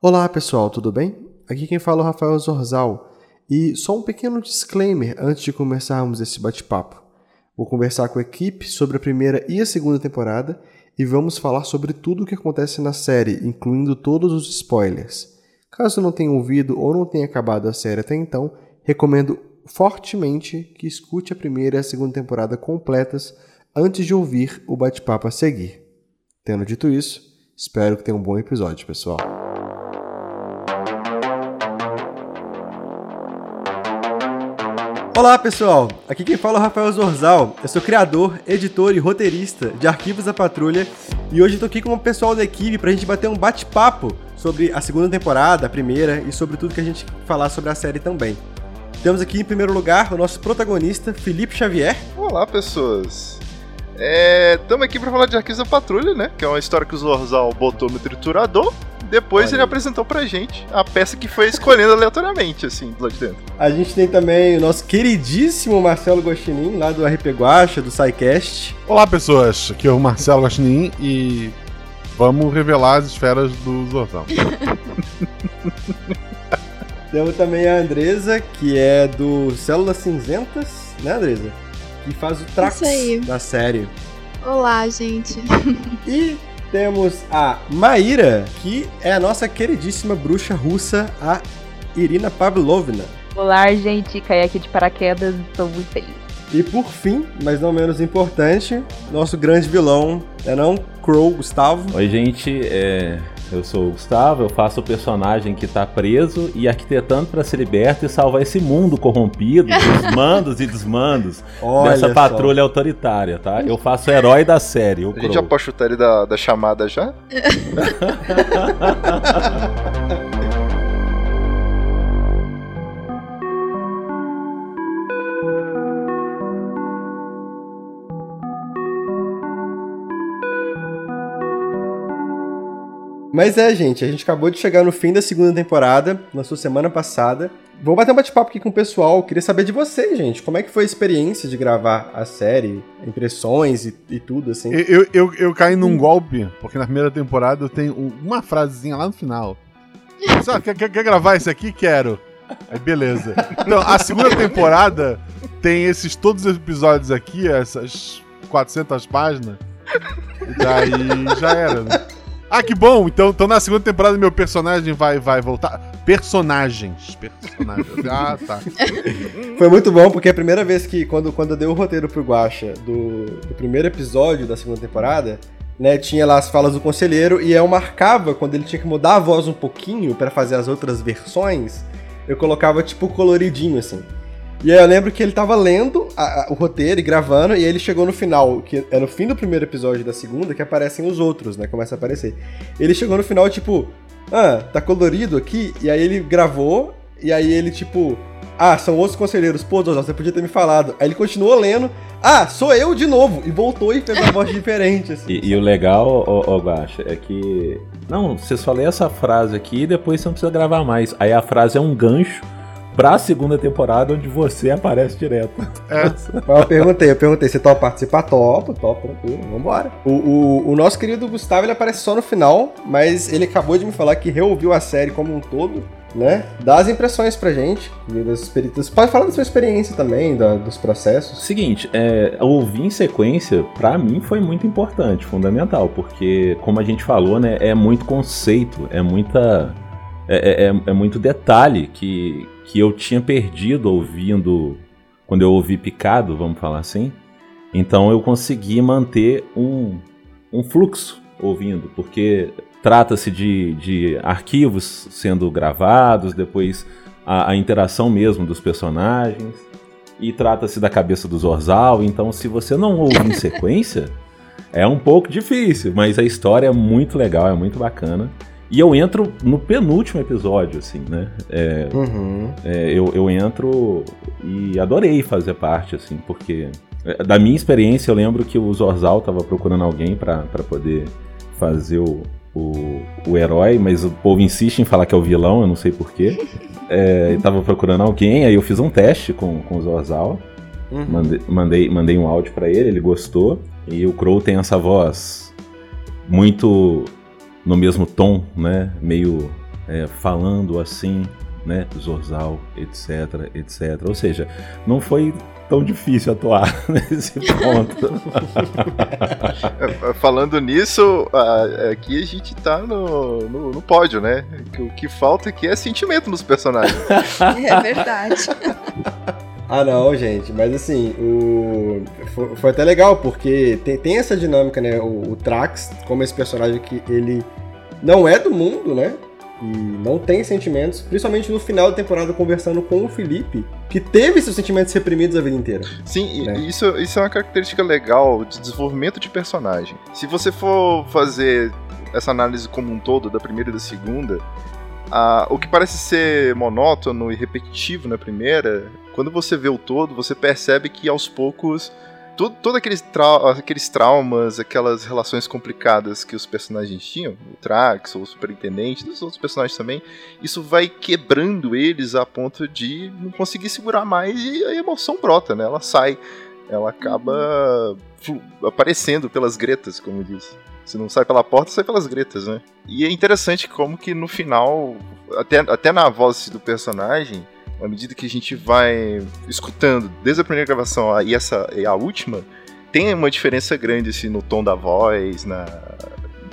Olá pessoal, tudo bem? Aqui quem fala é o Rafael Zorzal e só um pequeno disclaimer antes de começarmos esse bate-papo. Vou conversar com a equipe sobre a primeira e a segunda temporada e vamos falar sobre tudo o que acontece na série, incluindo todos os spoilers. Caso não tenha ouvido ou não tenha acabado a série até então, recomendo fortemente que escute a primeira e a segunda temporada completas antes de ouvir o bate-papo a seguir. Tendo dito isso, espero que tenha um bom episódio, pessoal. Olá pessoal, aqui quem fala é o Rafael Zorzal. Eu sou criador, editor e roteirista de Arquivos da Patrulha e hoje estou aqui com o pessoal da equipe para a gente bater um bate-papo sobre a segunda temporada, a primeira e sobre tudo que a gente falar sobre a série também. Temos aqui em primeiro lugar o nosso protagonista, Felipe Xavier. Olá pessoas, estamos aqui para falar de Arquivos da Patrulha, né? Que é uma história que o Zorzal botou no triturador depois Olha ele aí. apresentou pra gente a peça que foi escolhendo aleatoriamente, assim, lá de dentro. A gente tem também o nosso queridíssimo Marcelo Gostinin, lá do RP Guacha, do SciCast. Olá, pessoas. Aqui é o Marcelo Gostinin e vamos revelar as esferas do Zorzal. Temos também a Andresa, que é do Células Cinzentas, né, Andresa? Que faz o Trax aí. da série. Olá, gente. E temos a Maíra, que é a nossa queridíssima bruxa russa, a Irina Pavlovna. Olá, gente. Caí aqui de paraquedas estou muito feliz. E por fim, mas não menos importante, nosso grande vilão, é não? Crow Gustavo. Oi, gente. é, Eu sou o Gustavo, eu faço o personagem que tá preso e arquitetando pra ser liberto e salvar esse mundo corrompido dos mandos e desmandos Olha dessa só. patrulha autoritária, tá? Eu faço o herói da série, o A gente já pode chutar ele da, da chamada já? Mas é, gente, a gente acabou de chegar no fim da segunda temporada, lançou semana passada. Vou bater um bate-papo aqui com o pessoal. Queria saber de vocês, gente. Como é que foi a experiência de gravar a série? Impressões e, e tudo, assim. Eu, eu, eu, caí num golpe, porque na primeira temporada eu tenho uma frasezinha lá no final. Só, quer, quer, quer gravar esse aqui? Quero. Aí beleza. Então, a segunda temporada tem esses todos os episódios aqui, essas 400 páginas. E daí já era, né? Ah, que bom! Então, então na segunda temporada meu personagem vai, vai voltar. Personagens. Personagens. Ah, tá. Foi muito bom, porque a primeira vez que, quando, quando eu dei o roteiro pro Guacha do, do primeiro episódio da segunda temporada, né, tinha lá as falas do conselheiro e eu marcava quando ele tinha que mudar a voz um pouquinho pra fazer as outras versões, eu colocava tipo coloridinho assim. E aí eu lembro que ele tava lendo a- a- o roteiro e gravando, e ele chegou no final, que é no fim do primeiro episódio da segunda, que aparecem os outros, né? Começa a aparecer. Ele chegou no final, tipo, ah, tá colorido aqui, e aí ele gravou, e aí ele, tipo, ah, são outros conselheiros, pô, Dozal, você podia ter me falado. Aí ele continuou lendo, ah, sou eu de novo, e voltou e fez uma voz diferente, assim. E, e o legal, ô, ô é que. Não, você só lê essa frase aqui e depois você não precisa gravar mais. Aí a frase é um gancho pra segunda temporada onde você aparece direto. Mas eu perguntei, eu perguntei, você topa participar? Topo, topo, tranquilo, vambora. O, o, o nosso querido Gustavo, ele aparece só no final, mas ele acabou de me falar que reouviu a série como um todo, né? Dá as impressões pra gente, das experiências. Pode falar da sua experiência também, da- dos processos. Seguinte, é, ouvir em sequência, pra mim, foi muito importante, fundamental, porque, como a gente falou, né, é muito conceito, é muita. É, é- é muito detalhe que, que eu tinha perdido ouvindo. Quando eu ouvi picado, vamos falar assim. Então eu consegui manter um, um fluxo ouvindo, porque trata-se de, de arquivos sendo gravados, depois a, a interação mesmo dos personagens, e trata-se da cabeça do Zorzal, então se você não ouve em sequência, é um pouco difícil, mas a história é muito legal, é muito bacana. E eu entro no penúltimo episódio, assim, né? É, Uhum. é, eu, eu entro e adorei fazer parte, assim, porque é, da minha experiência eu lembro que o Zorzal tava procurando alguém pra pra poder fazer o, o, o herói, mas o povo insiste em falar que é o vilão, eu não sei porquê. É, ele tava procurando alguém, aí eu fiz um teste com, com o Zorzal, Uhum. mandei, mandei, mandei um áudio pra ele, ele gostou, e o Crow tem essa voz muito no mesmo tom, né? Meio é, falando assim, né? Zorzal, etc, etc. Ou seja, não foi tão difícil atuar nesse ponto. Falando nisso, aqui a gente tá no, no, no pódio, né? O que falta aqui é sentimento nos personagens. É verdade. Ah, não, gente, mas assim, o... foi, foi até legal, porque tem, tem essa dinâmica, né? O, o Trax, como esse personagem que ele não é do mundo, né? E não tem sentimentos, principalmente no final da temporada, conversando com o Felipe, que teve seus sentimentos reprimidos a vida inteira. Sim, Né? isso, isso é uma característica legal de desenvolvimento de personagem. Se você for fazer essa análise como um todo, da primeira e da segunda, a- o que parece ser monótono e repetitivo na primeira, quando você vê o todo, você percebe que aos poucos. Todo, todo aqueles, trau- aqueles traumas, aquelas relações complicadas que os personagens tinham, o Trax, o Superintendente, dos outros personagens também, isso vai quebrando eles a ponto de não conseguir segurar mais e a emoção brota, né? Ela sai, ela acaba aparecendo pelas gretas, como disse. Se não sai pela porta, sai pelas gretas, né? E é interessante como que no final, até, até na voz do personagem, à medida que a gente vai escutando desde a primeira gravação e essa e a última, tem uma diferença grande assim, no tom da voz, na,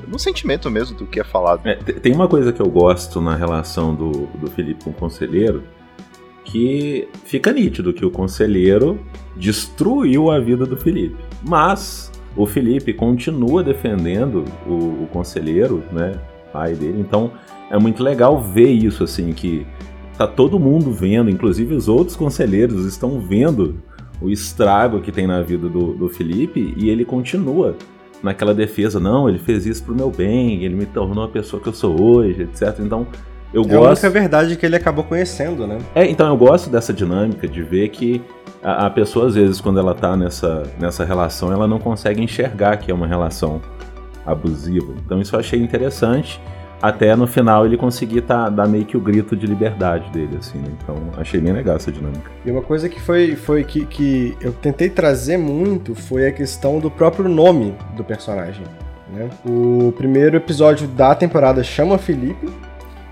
no sentimento mesmo do que é falado. É, te- tem uma coisa que eu gosto na relação do, do Felipe com o conselheiro, que fica nítido que o conselheiro destruiu a vida do Felipe. Mas o Felipe continua defendendo o, o conselheiro, né, pai dele. Então é muito legal ver isso assim que tá todo mundo vendo, inclusive os outros conselheiros estão vendo o estrago que tem na vida do, do Felipe e ele continua naquela defesa, não, ele fez isso pro meu bem, ele me tornou a pessoa que eu sou hoje, etc. Então, eu É a gosto. única verdade que ele acabou conhecendo, né? É, então eu gosto dessa dinâmica de ver que a, a pessoa, às vezes, quando ela tá nessa, nessa relação, ela não consegue enxergar que é uma relação abusiva. Então isso eu achei interessante. Até no final ele conseguir tá, dar meio que o grito de liberdade dele, assim, né? Então achei bem legal essa dinâmica. E uma coisa que foi, foi que, que eu tentei trazer muito foi a questão do próprio nome do personagem. Né? O primeiro episódio da temporada chama Felipe,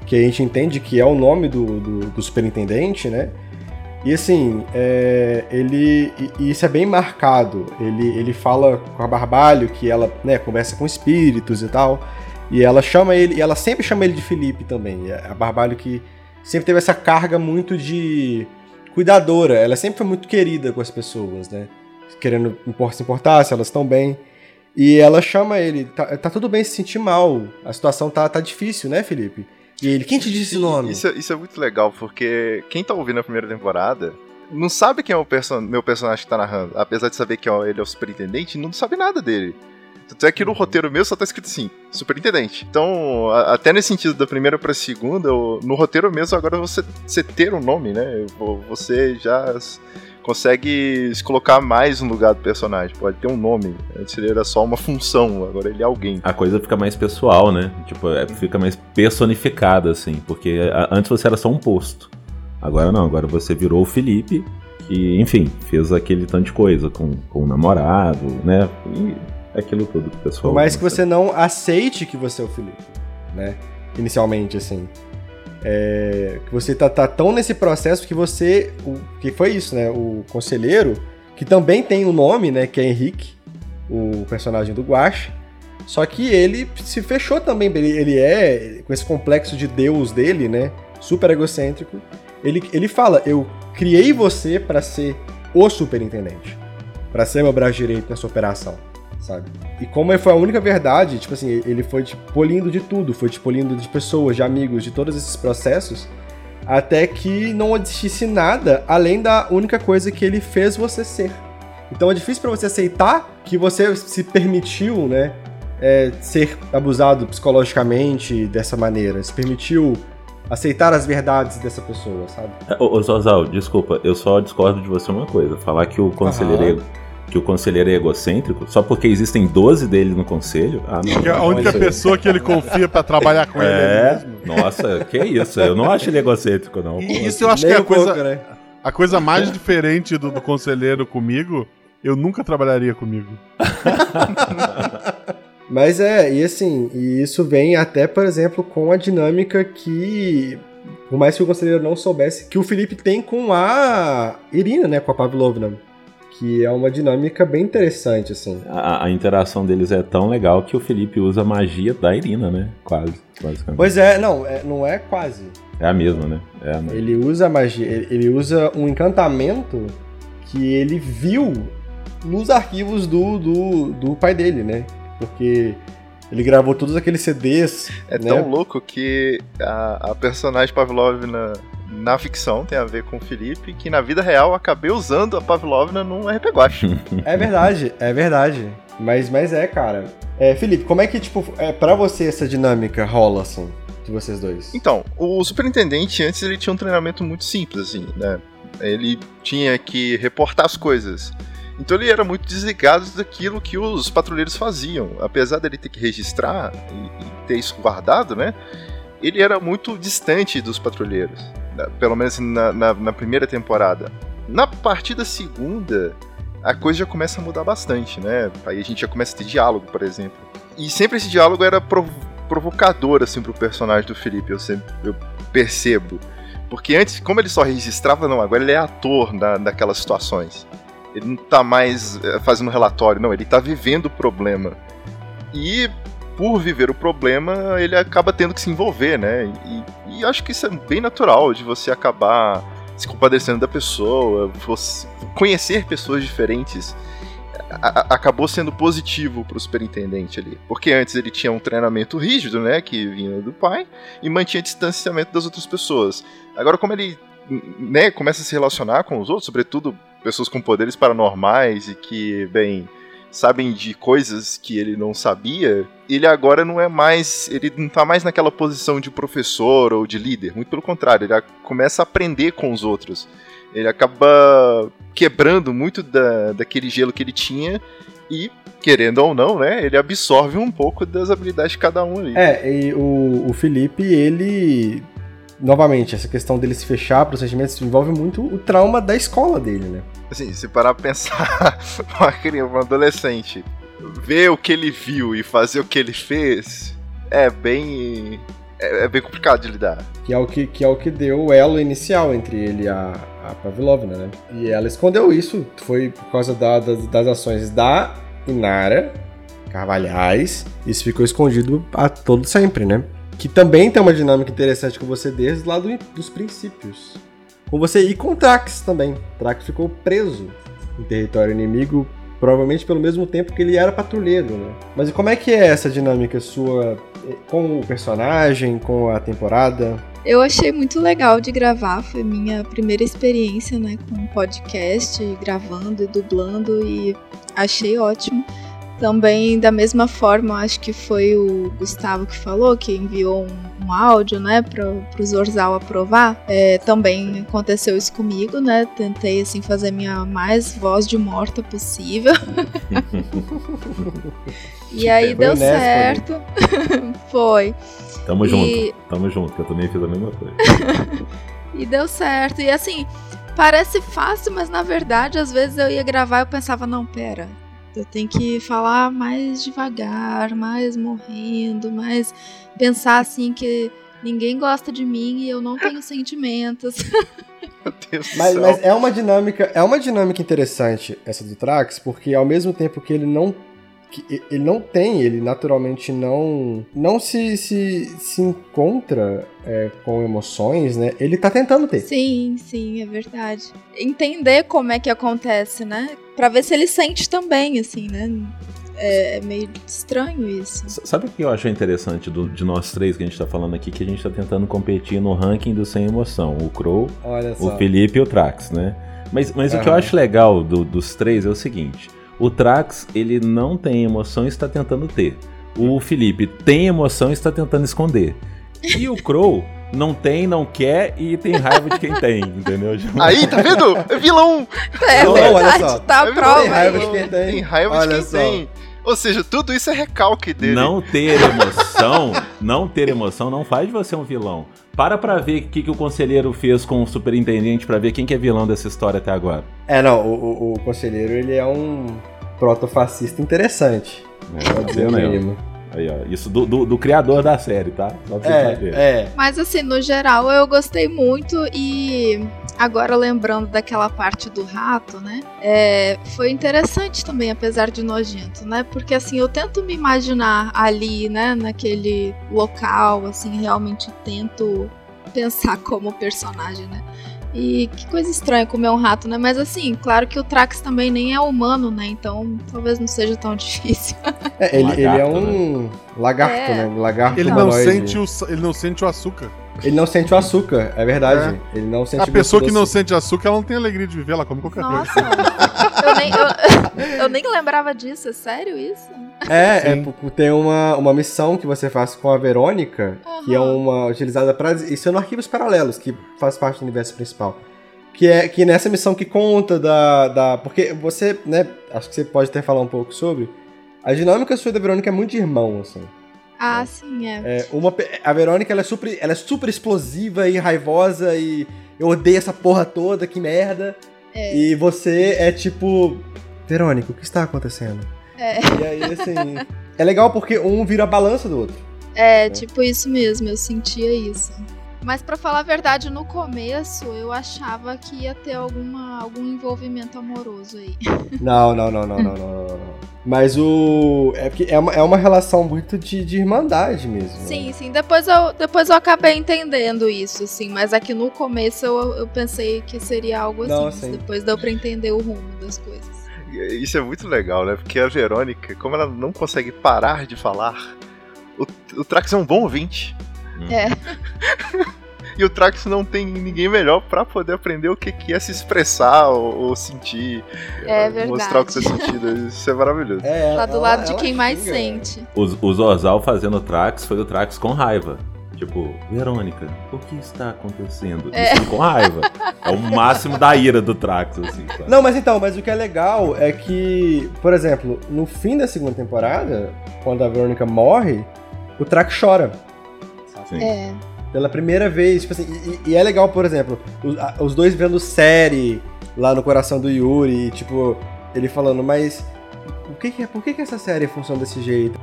que a gente entende que é o nome do, do, do superintendente, né? E assim, é, ele. E, isso é bem marcado. Ele, ele fala com a Barbalho que ela né, conversa com espíritos e tal. E ela chama ele, e ela sempre chama ele de Felipe também. E A Barbalho que sempre teve essa carga muito de cuidadora. Ela sempre foi muito querida com as pessoas, né? Querendo se importar se elas estão bem. E ela chama ele, tá, tá tudo bem se sentir mal. A situação tá, tá difícil, né, Felipe? E ele, quem te disse esse nome? Isso, é- isso é muito legal, porque quem tá ouvindo a primeira temporada não sabe quem é o perso meu personagem que tá narrando. Apesar de saber que ó, ele é o superintendente, não sabe nada dele. Tanto é que no roteiro mesmo só tá escrito assim, superintendente. Então, a- até nesse sentido, da primeira pra segunda, no roteiro mesmo, agora você, você ter um nome, né? vo- Você já consegue se colocar mais no lugar do personagem. Pode ter um nome. Antes ele era só uma função, agora ele é alguém. A coisa fica mais pessoal, né? Tipo, é, fica mais personificada, assim. Porque antes você era só um posto. Agora não, agora você virou o Felipe, que, enfim, fez aquele tanto de coisa com, com o namorado, né? E aquilo tudo que o pessoal. Por mais que você não aceite que você é o Felipe, né? Inicialmente, assim. É, que você tá, tá tão nesse processo que você. O, que foi isso, né? O conselheiro, que também tem um nome, né? Que é Henrique, o personagem do Guache. Só que ele se fechou também. Ele, ele é, com esse complexo de Deus dele, né? Super egocêntrico. Ele, ele fala: Eu criei você pra ser o superintendente. Pra ser meu braço direito nessa operação, sabe? E como foi a única verdade, tipo assim, ele foi te polindo de tudo, foi te polindo de pessoas, de amigos, de todos esses processos, até que não existisse nada além da única coisa que ele fez você ser. Então é difícil pra você aceitar que você se permitiu, né, é, ser abusado psicologicamente dessa maneira, se permitiu aceitar as verdades dessa pessoa, sabe? É, Ô, ô Zozal, desculpa, eu só discordo de você uma coisa. Falar que o conselheiro. Que o conselheiro é egocêntrico, só porque existem 12 dele no conselho. Ah, não. Que a não, única pessoa que ele confia pra trabalhar com ele é ele É, mesmo. nossa, que isso? Eu não acho ele egocêntrico, não. E isso eu acho que Nem é a um pouco, coisa, né? a coisa mais diferente do, do conselheiro comigo. Eu nunca trabalharia comigo. Mas é, e assim, e isso vem até, por exemplo, com a dinâmica que, por mais que o conselheiro não soubesse, que o Felipe tem com a Irina, né, com a Pavlovna. Que é uma dinâmica bem interessante, assim. A, a interação deles é tão legal que o Felipe usa a magia da Irina, né? Quase, basicamente. Pois é, não, é, não é quase. É a mesma, né? É a mesma. Ele usa a magia, ele, ele usa um encantamento que ele viu nos arquivos do, do, do pai dele, né? Porque ele gravou todos aqueles CDs. É né? tão louco que a, a personagem Pavlovna na ficção tem a ver com o Felipe, que na vida real eu acabei usando a Pavlovna num RP. É verdade, é verdade. Mas, mas é, cara. É, Felipe, como é que, tipo, é, pra você essa dinâmica rola, assim, de vocês dois? Então, o superintendente antes ele tinha um treinamento muito simples, assim, né? Ele tinha que reportar as coisas. Então ele era muito desligado daquilo que os patrulheiros faziam. Apesar dele ter que registrar e, e ter isso guardado, né? Ele era muito distante dos patrulheiros. Pelo menos na, na- na primeira temporada. Na partida segunda, a coisa já começa a mudar bastante, né? Aí a gente já começa a ter diálogo, por exemplo. E sempre esse diálogo era prov- provocador, assim, pro personagem do Felipe, eu sempre eu percebo. Porque antes, como ele só registrava, não, agora ele é ator na, naquelas situações. Ele não tá mais eh, fazendo relatório, não, ele tá vivendo o problema. E por viver o problema, ele acaba tendo que se envolver, né? E, e acho que isso é bem natural de você acabar se compadecendo da pessoa, você conhecer pessoas diferentes. acabou sendo positivo pro superintendente ali. Porque antes ele tinha um treinamento rígido, né? Que vinha do pai, e mantinha distanciamento das outras pessoas. Agora, como ele né, começa a se relacionar com os outros, sobretudo pessoas com poderes paranormais e que, bem, sabem de coisas que ele não sabia, ele agora não é mais. Ele não tá mais naquela posição de professor ou de líder. Muito pelo contrário, ele começa a aprender com os outros. Ele acaba quebrando muito da, daquele gelo que ele tinha e, querendo ou não, né, ele absorve um pouco das habilidades de cada um ali. É, e o, o Felipe, ele. Novamente, essa questão dele se fechar para os sentimentos envolve muito o trauma da escola dele, né? Assim, se parar pra pensar, uma criança, um adolescente, ver o que ele viu e fazer o que ele fez, é bem. É, é bem complicado de lidar. Que é o que, que, é o que deu o elo inicial entre ele e a, a Pavlovna, né? E ela escondeu isso, foi por causa da- das, das ações da Inara Carvalhais. Isso ficou escondido a todo sempre, né? Que também tem uma dinâmica interessante com você desde lá do- dos princípios. Com você e com Trax também. Trax ficou preso em território inimigo, provavelmente pelo mesmo tempo que ele era patrulheiro, né? Mas como é que é essa dinâmica sua eh, com o personagem, com a temporada? Eu achei muito legal de gravar, foi minha primeira experiência, né, com podcast, gravando e dublando e achei ótimo. Também, da mesma forma, acho que foi o Gustavo que falou, que enviou um, um áudio, né, para o Zorzal aprovar. É, também aconteceu isso comigo, né, tentei, assim, fazer minha mais voz de morta possível. e aí deu honesto, certo. foi. Tamo E- junto, tamo junto, que eu também fiz a mesma coisa. E deu certo. E assim, parece fácil, mas na verdade, às vezes eu ia gravar e eu pensava, não, pera. Eu tenho que falar mais devagar, mais morrendo, mais pensar assim que ninguém gosta de mim e eu não tenho sentimentos. Meu Deus do Mas, céu. mas é uma dinâmica, é uma dinâmica interessante essa do Trax, porque ao mesmo tempo que ele não que ele não tem, ele naturalmente não não se, se, se encontra é, com emoções, né? Ele tá tentando ter. Sim, sim, é verdade. Entender como é que acontece, né? Pra ver se ele sente também, assim, né? É, é meio estranho isso. S- Sabe o que eu achei interessante do- de nós três que a gente tá falando aqui? Que a gente tá tentando competir no ranking do sem emoção. O Crow, Olha só. o Felipe e o Trax, né? Mas, mas o que eu acho legal do- dos três é o seguinte: o Trax, ele não tem emoção e está tentando ter. O Felipe tem emoção e está tentando esconder. E o Crow não tem, não quer e tem raiva de quem tem, entendeu? Aí, tá vendo? É vilão! É Não, olha verdade, só. tá a É prova Tem raiva de quem tem. Tem raiva Olha de quem só. tem. Ou seja, tudo isso é recalque dele. Não ter emoção, não ter emoção não faz de você um vilão. Para pra ver o que, que o conselheiro fez com o superintendente pra ver quem que é vilão dessa história até agora. É, não, o, o, o conselheiro ele é um protofascista interessante. É, tá dizendo No aí, ó. mínimo. Aí, ó. Isso do, do, do criador da série, tá? Só pra você É, saber. é. Mas assim, no geral eu gostei muito e agora lembrando daquela parte do rato, né? é, foi interessante também, apesar de nojento, né? Porque assim, eu tento me imaginar ali, né, naquele local, assim, realmente tento pensar como personagem, né? E que coisa estranha comer um rato, né? Mas assim, claro que o Trax também nem é humano, né? Então talvez não seja tão difícil. É, ele, ele é Lagarto, um lagarto, É. né? Um lagarto Ele não, sente o, ele não sente o açúcar. Ele não sente o açúcar, é verdade. Ele não sente A pessoa que não sente açúcar, ela não tem alegria de viver, ela come qualquer coisa. Nossa, eu nem, eu, eu nem lembrava disso, é sério isso? É, é Sim. tem uma, uma missão que você faz com a Verônica, que é uma utilizada para Isso é no Arquivos Paralelos, que faz parte do universo principal. Que é que nessa missão que conta da. da porque você, né? Acho que você pode até falar um pouco sobre. A dinâmica sua da Verônica é muito de irmão, assim. Ah, sim, é. É, uma, a Verônica ela é, super, ela é super explosiva e raivosa e eu odeio essa porra toda, que merda. É. E você é tipo. Verônica, o que está acontecendo? É. E aí, assim. é legal porque um vira a balança do outro. É, tipo isso mesmo, eu sentia isso. Mas pra falar a verdade, no começo eu achava que ia ter alguma, algum envolvimento amoroso aí. Não, não, não, não, não, não, não, não. Mas o. É porque é uma, é uma relação muito de, de irmandade mesmo. né? Sim, sim, depois eu, depois eu acabei entendendo isso, sim. Mas aqui no começo eu, eu pensei que seria algo assim. Não, mas sim. depois deu pra entender o rumo das coisas. Isso é muito legal, né? Porque a Verônica, como ela não consegue parar de falar, o, o Trax é um bom ouvinte. É. E o Trax não tem ninguém melhor pra poder aprender o que que é se expressar ou, ou sentir. É eh, Mostrar o que verdade. tá sentindo. Isso é maravilhoso. É, Tá do ela- lado de ela quem mais xinga. sente. O, o Zorzal fazendo o Trax foi o Trax com raiva. Tipo, Verônica, o que está acontecendo? É. Isso com raiva. É o máximo da ira do Trax, assim. sabe? Não, mas então, mas o que é legal é que, por exemplo, no fim da segunda temporada, quando a Verônica morre, o Trax chora. Sim. É. Pela primeira vez, tipo assim, e, e é legal, por exemplo, os, a- os dois vendo série lá no coração do Yuri, e, tipo, ele falando, mas o que que é, por que, que essa série funciona desse jeito?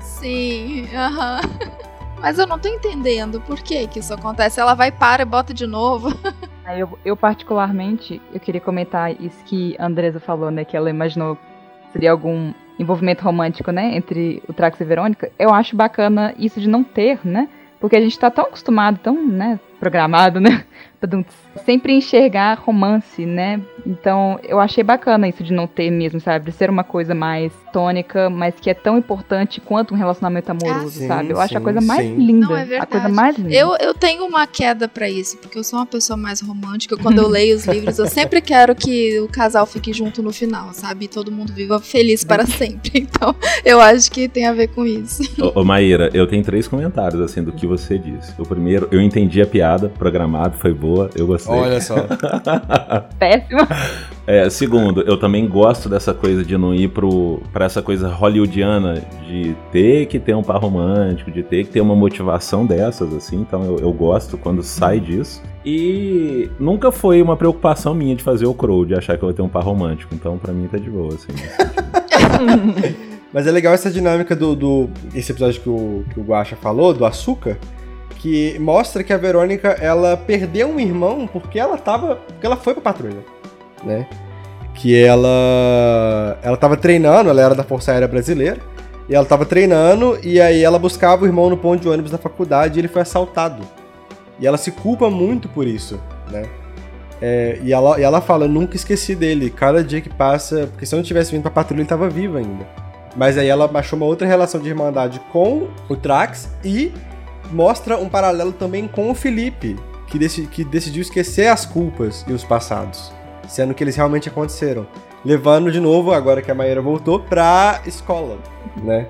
Sim, aham. Mas eu não tô entendendo por que que isso acontece. Ela vai, para e bota de novo. Eu, eu particularmente, eu queria comentar isso que a Andresa falou, né? Que ela imaginou que seria algum envolvimento romântico, né? Entre o Trax e a Verônica. Eu acho bacana isso de não ter, né? Porque a gente tá tão acostumado, tão, né? Programado, né? Sempre enxergar romance, né? Então, eu achei bacana isso de não ter mesmo, sabe? De ser uma coisa mais tônica, mas que é tão importante quanto um relacionamento amoroso, sim, sabe? Eu acho a sim, coisa mais sim. linda. Não, é a coisa verdade. mais linda. Eu, eu tenho uma queda pra isso, porque eu sou uma pessoa mais romântica. Quando eu leio os livros, eu sempre quero que o casal fique junto no final, sabe? E todo mundo viva feliz para sempre. Então, eu acho que tem a ver com isso. Ô, ô, Maíra, eu tenho três comentários, assim, do que você disse. O primeiro, eu entendi a piada, programado, foi boa, eu gostei. só. Péssima. É, segundo, eu também gosto dessa coisa de não ir pro, pra essa coisa hollywoodiana de ter que ter um par romântico, de ter que ter uma motivação dessas, assim. Então eu, eu gosto quando sai disso. E nunca foi uma preocupação minha de fazer o Crow, de achar que eu vou ter um par romântico. Então pra mim tá de boa, assim. Mas é legal essa dinâmica do, do esse episódio que o, que o Guaxa falou, do açúcar, que mostra que a Verônica, ela perdeu um irmão porque ela tava, porque ela foi pra patrulha, né? Que ela ela tava treinando, ela era da Força Aérea Brasileira, e ela tava treinando e aí ela buscava o irmão no ponto de ônibus da faculdade e ele foi assaltado. E ela se culpa muito por isso, né? É, e, ela, e ela fala, nunca esqueci dele, cada dia que passa, porque se eu não tivesse vindo pra patrulha ele tava vivo ainda. Mas aí ela achou uma outra relação de irmandade com o Trax e mostra um paralelo também com o Felipe, que, que decidiu esquecer as culpas e os passados, sendo que eles realmente aconteceram. Levando de novo, agora que a Maíra voltou, pra escola, né?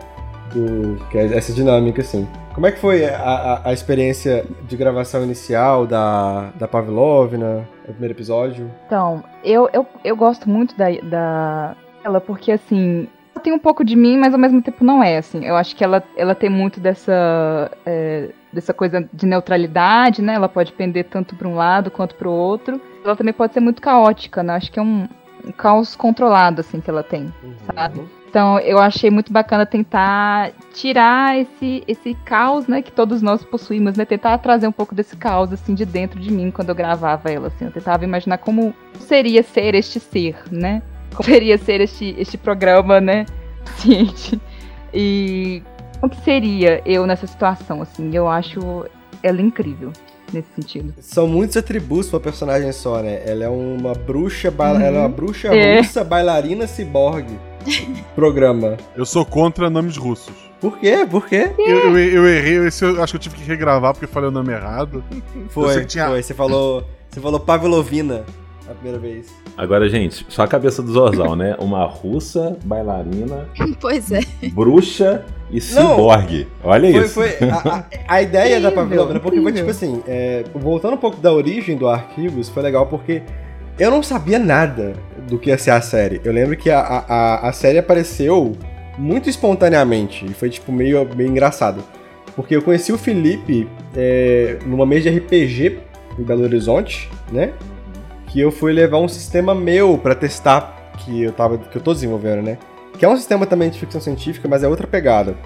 Do- que é essa dinâmica, assim. Como é que foi a, a- a experiência de gravação inicial da, da Pavlovna, o primeiro episódio? Então, eu, eu, eu gosto muito da, da ela porque assim, tem um pouco de mim, mas ao mesmo tempo não é, assim. Eu acho que ela, ela tem muito dessa é, dessa coisa de neutralidade, né? Ela pode pender tanto para um lado quanto para o outro. Ela também pode ser muito caótica, né? Acho que é um, um caos controlado assim que ela tem. Sabe? Então eu achei muito bacana tentar tirar esse, esse caos, né, que todos nós possuímos, né? Tentar trazer um pouco desse caos assim de dentro de mim quando eu gravava ela, assim. Eu tentava imaginar como seria ser este ser, né? Como seria ser este, este programa, né? Ciente. E o que seria eu nessa situação, assim? Eu acho ela incrível nesse sentido. São muitos atributos pra personagem só, né? Ela é uma bruxa, ba... Uhum. ela é uma bruxa É. russa, bailarina ciborgue. Programa. Eu sou contra nomes russos. Por quê? Por quê? Eu, eu, eu errei, esse eu acho que eu tive que regravar porque eu falei o nome errado. Foi, tinha- foi. Você falou. Você falou Pavlovina a primeira vez. Agora, gente, só a cabeça do Zorzal, né? Uma russa, bailarina, Pois é. bruxa e ciborgue. Olha Foi, isso. foi a, a- a ideia da Pavlovna, porque foi tipo assim, é, voltando um pouco da origem do Arquivos, foi legal porque eu não sabia nada do que ia ser a série. Eu lembro que a, a, a série apareceu muito espontaneamente e foi tipo meio, meio engraçado. Porque eu conheci o Felipe é, numa mesa de RPG em Belo Horizonte, né? Que eu fui levar um sistema meu pra testar que eu tava que eu tô desenvolvendo, né? Que é um sistema também de ficção científica, mas é outra pegada.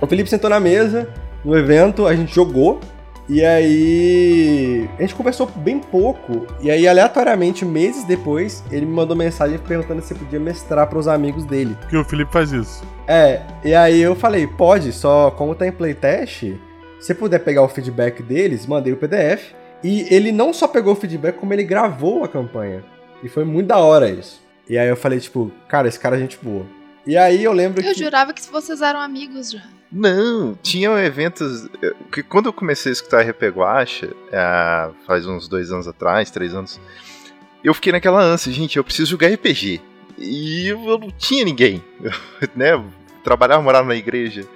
O Felipe sentou na mesa, no evento, a gente jogou. E aí. A gente conversou bem pouco. E aí, aleatoriamente, meses depois, ele me mandou mensagem perguntando se podia mestrar pros amigos dele. Porque o Felipe faz isso. É, e aí eu falei, pode, só como tá em playtest, se puder pegar o feedback deles, mandei o PDF. E ele não só pegou o feedback, como ele gravou a campanha. E foi muito da hora isso. E aí eu falei, tipo, cara, esse cara é gente boa. E aí eu lembro Eu que. jurava que vocês eram amigos já. Não, tinham eventos. Que quando eu comecei a escutar RP Guacha, eh, faz uns dois anos atrás, três anos, eu fiquei naquela ânsia, gente, eu preciso jogar RPG. E eu não tinha ninguém, né? Trabalhava, morava na igreja.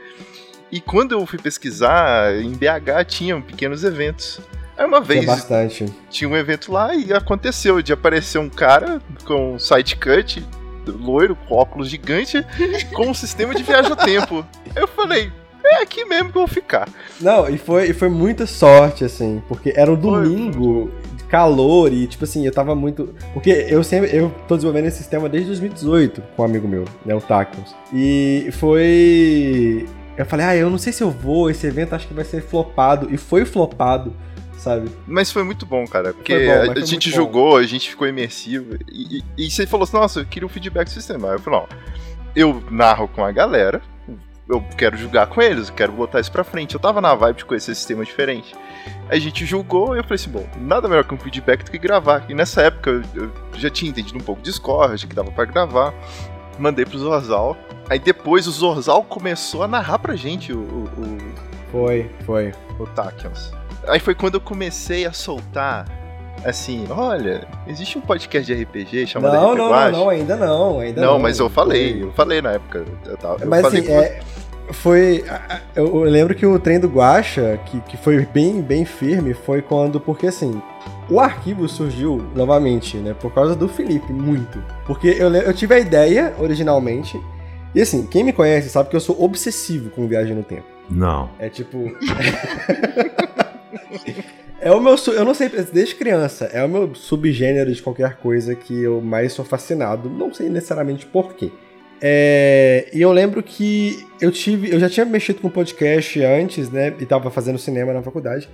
E quando eu fui pesquisar, em BH tinham pequenos eventos. Aí uma Tinha vez bastante. tinha um evento lá e aconteceu de aparecer um cara com um side cut, loiro, com óculos gigante, com um sistema de viagem ao tempo. Eu falei, é aqui mesmo que eu vou ficar. Não, e foi, e foi muita sorte, assim, porque era um Foi, domingo de calor e, tipo assim, eu tava muito. Porque eu sempre. Eu tô desenvolvendo esse sistema desde 2018 com um amigo meu, né, o Tacos. E foi. Eu falei, ah, eu não sei se eu vou, esse evento acho que vai ser flopado. E foi flopado, sabe? Mas foi muito bom, cara, porque bom, a, a gente jogou, a gente ficou imersivo. E, e, e você falou assim, nossa, eu queria um feedback do sistema. Aí eu falei, ó, eu narro com a galera, eu quero jogar com eles, eu quero botar isso pra frente. Eu tava na vibe de conhecer sistema diferente. Aí a gente jogou e eu falei assim, bom, nada melhor que um feedback do que gravar. E nessa época eu, eu já tinha entendido um pouco de Discord, que dava pra gravar. Mandei pro Zorzal. Aí depois o Zorzal começou a narrar pra gente o, o, o, Foi, foi. o Takions. Aí foi quando eu comecei a soltar, assim, olha, existe um podcast de RPG chamado Não, RPG não, não, não, ainda não, ainda não. Não, mas eu falei, eu falei na época. Eu, tava, eu Mas falei assim, com é, foi. Eu lembro que o trem do Guacha, que, que foi bem, bem firme, foi quando. Porque assim, o arquivo surgiu novamente, né? Por causa do Felipe, muito. Porque eu, eu tive a ideia originalmente. E assim, quem me conhece sabe que eu sou obsessivo com viagem no tempo. Não. É tipo. é o meu. Eu não sei, desde criança, é o meu subgênero de qualquer coisa que eu mais sou fascinado. Não sei necessariamente porquê. É, e eu lembro que eu tive. Eu já tinha mexido com podcast antes, né? E tava fazendo cinema na faculdade.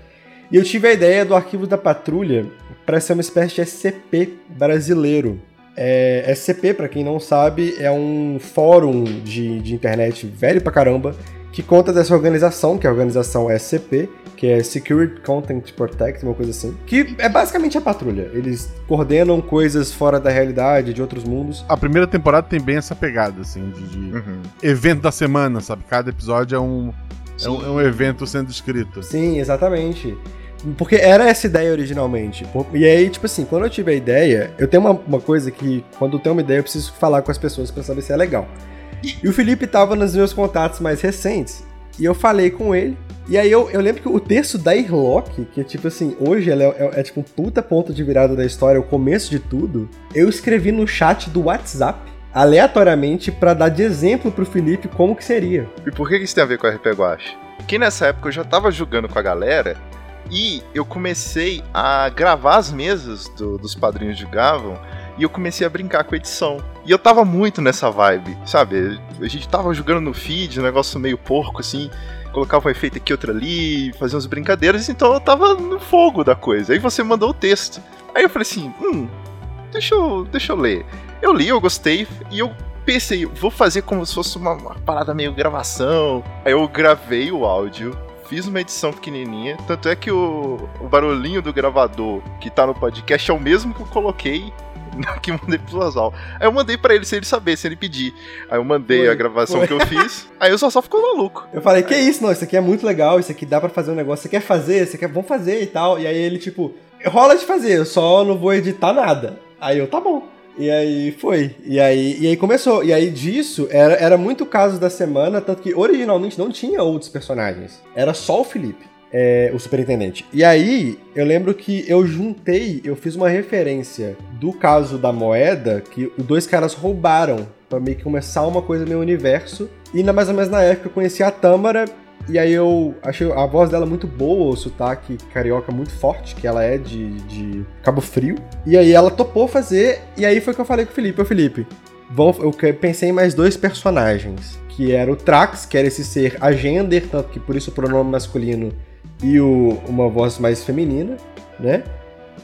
E eu tive a ideia do arquivo da patrulha para ser uma espécie de SCP brasileiro. É, SCP, pra quem não sabe, é um fórum de, de internet velho pra caramba que conta dessa organização, que é a organização SCP, que é Security Content Protect, uma coisa assim, que é basicamente a patrulha. Eles coordenam coisas fora da realidade, de outros mundos. A primeira temporada tem bem essa pegada, assim, de, de Uhum. evento da semana, sabe? Cada episódio é um, é um, Sim. é um evento sendo escrito. Sim, exatamente. Porque era essa ideia originalmente. E aí, tipo assim, quando eu tive a ideia, eu tenho uma, uma coisa que, quando eu tenho uma ideia, eu preciso falar com as pessoas pra saber se é legal. E o Felipe tava nos meus contatos mais recentes, e eu falei com ele. E aí eu, eu lembro que o texto da Irlock, que é tipo assim, hoje ela é, é- é tipo um puta ponto de virada da história, o começo de tudo, eu escrevi no chat do WhatsApp, aleatoriamente, pra dar de exemplo pro Felipe como que seria. E por que isso tem a ver com a RP Guache? Porque nessa época eu já tava jogando com a galera e eu comecei a gravar as mesas do- dos padrinhos jogavam E eu comecei a brincar com a edição. E eu tava muito nessa vibe, sabe? A gente tava jogando no feed, um negócio meio porco assim. Colocava um efeito aqui, outro ali, fazia umas brincadeiras, então eu tava no fogo da coisa. Aí você mandou o texto. Aí eu falei assim, hum, deixa eu, deixa eu ler. Eu li, eu gostei, e eu pensei, vou fazer como se fosse uma, uma parada meio gravação. Aí eu gravei o áudio, fiz uma edição pequenininha, tanto é que o, o barulhinho do gravador que tá no podcast é o mesmo que eu coloquei que mandei pro Zazal. Aí eu mandei pra ele sem ele saber, sem ele pedir. Aí eu mandei Foi, a gravação foi. que eu fiz. Aí o Zazal ficou maluco. Eu falei, que isso, não, isso aqui é muito legal, isso aqui dá pra fazer um negócio, você quer fazer, você quer, vamos fazer e tal. E aí ele, tipo, rola de fazer, eu só não vou editar nada. Aí eu, tá bom. E aí foi. E aí, e aí começou. E aí disso, era, era muito caso da semana, tanto que originalmente não tinha outros personagens. Era só o Felipe. É, o superintendente. E aí, eu lembro que eu juntei, eu fiz uma referência do caso da moeda que os dois caras roubaram pra meio que começar uma coisa meio universo. E na, mais ou menos na época eu conheci a Tâmara, e aí eu achei a voz dela muito boa, o sotaque carioca muito forte, que ela é de, de Cabo Frio. E aí ela topou fazer, e aí foi que eu falei com o Felipe, ô Felipe, vamos, eu pensei em mais dois personagens, que era o Trax, que era esse ser agender, tanto que por isso o pronome masculino e o, uma voz mais feminina, né?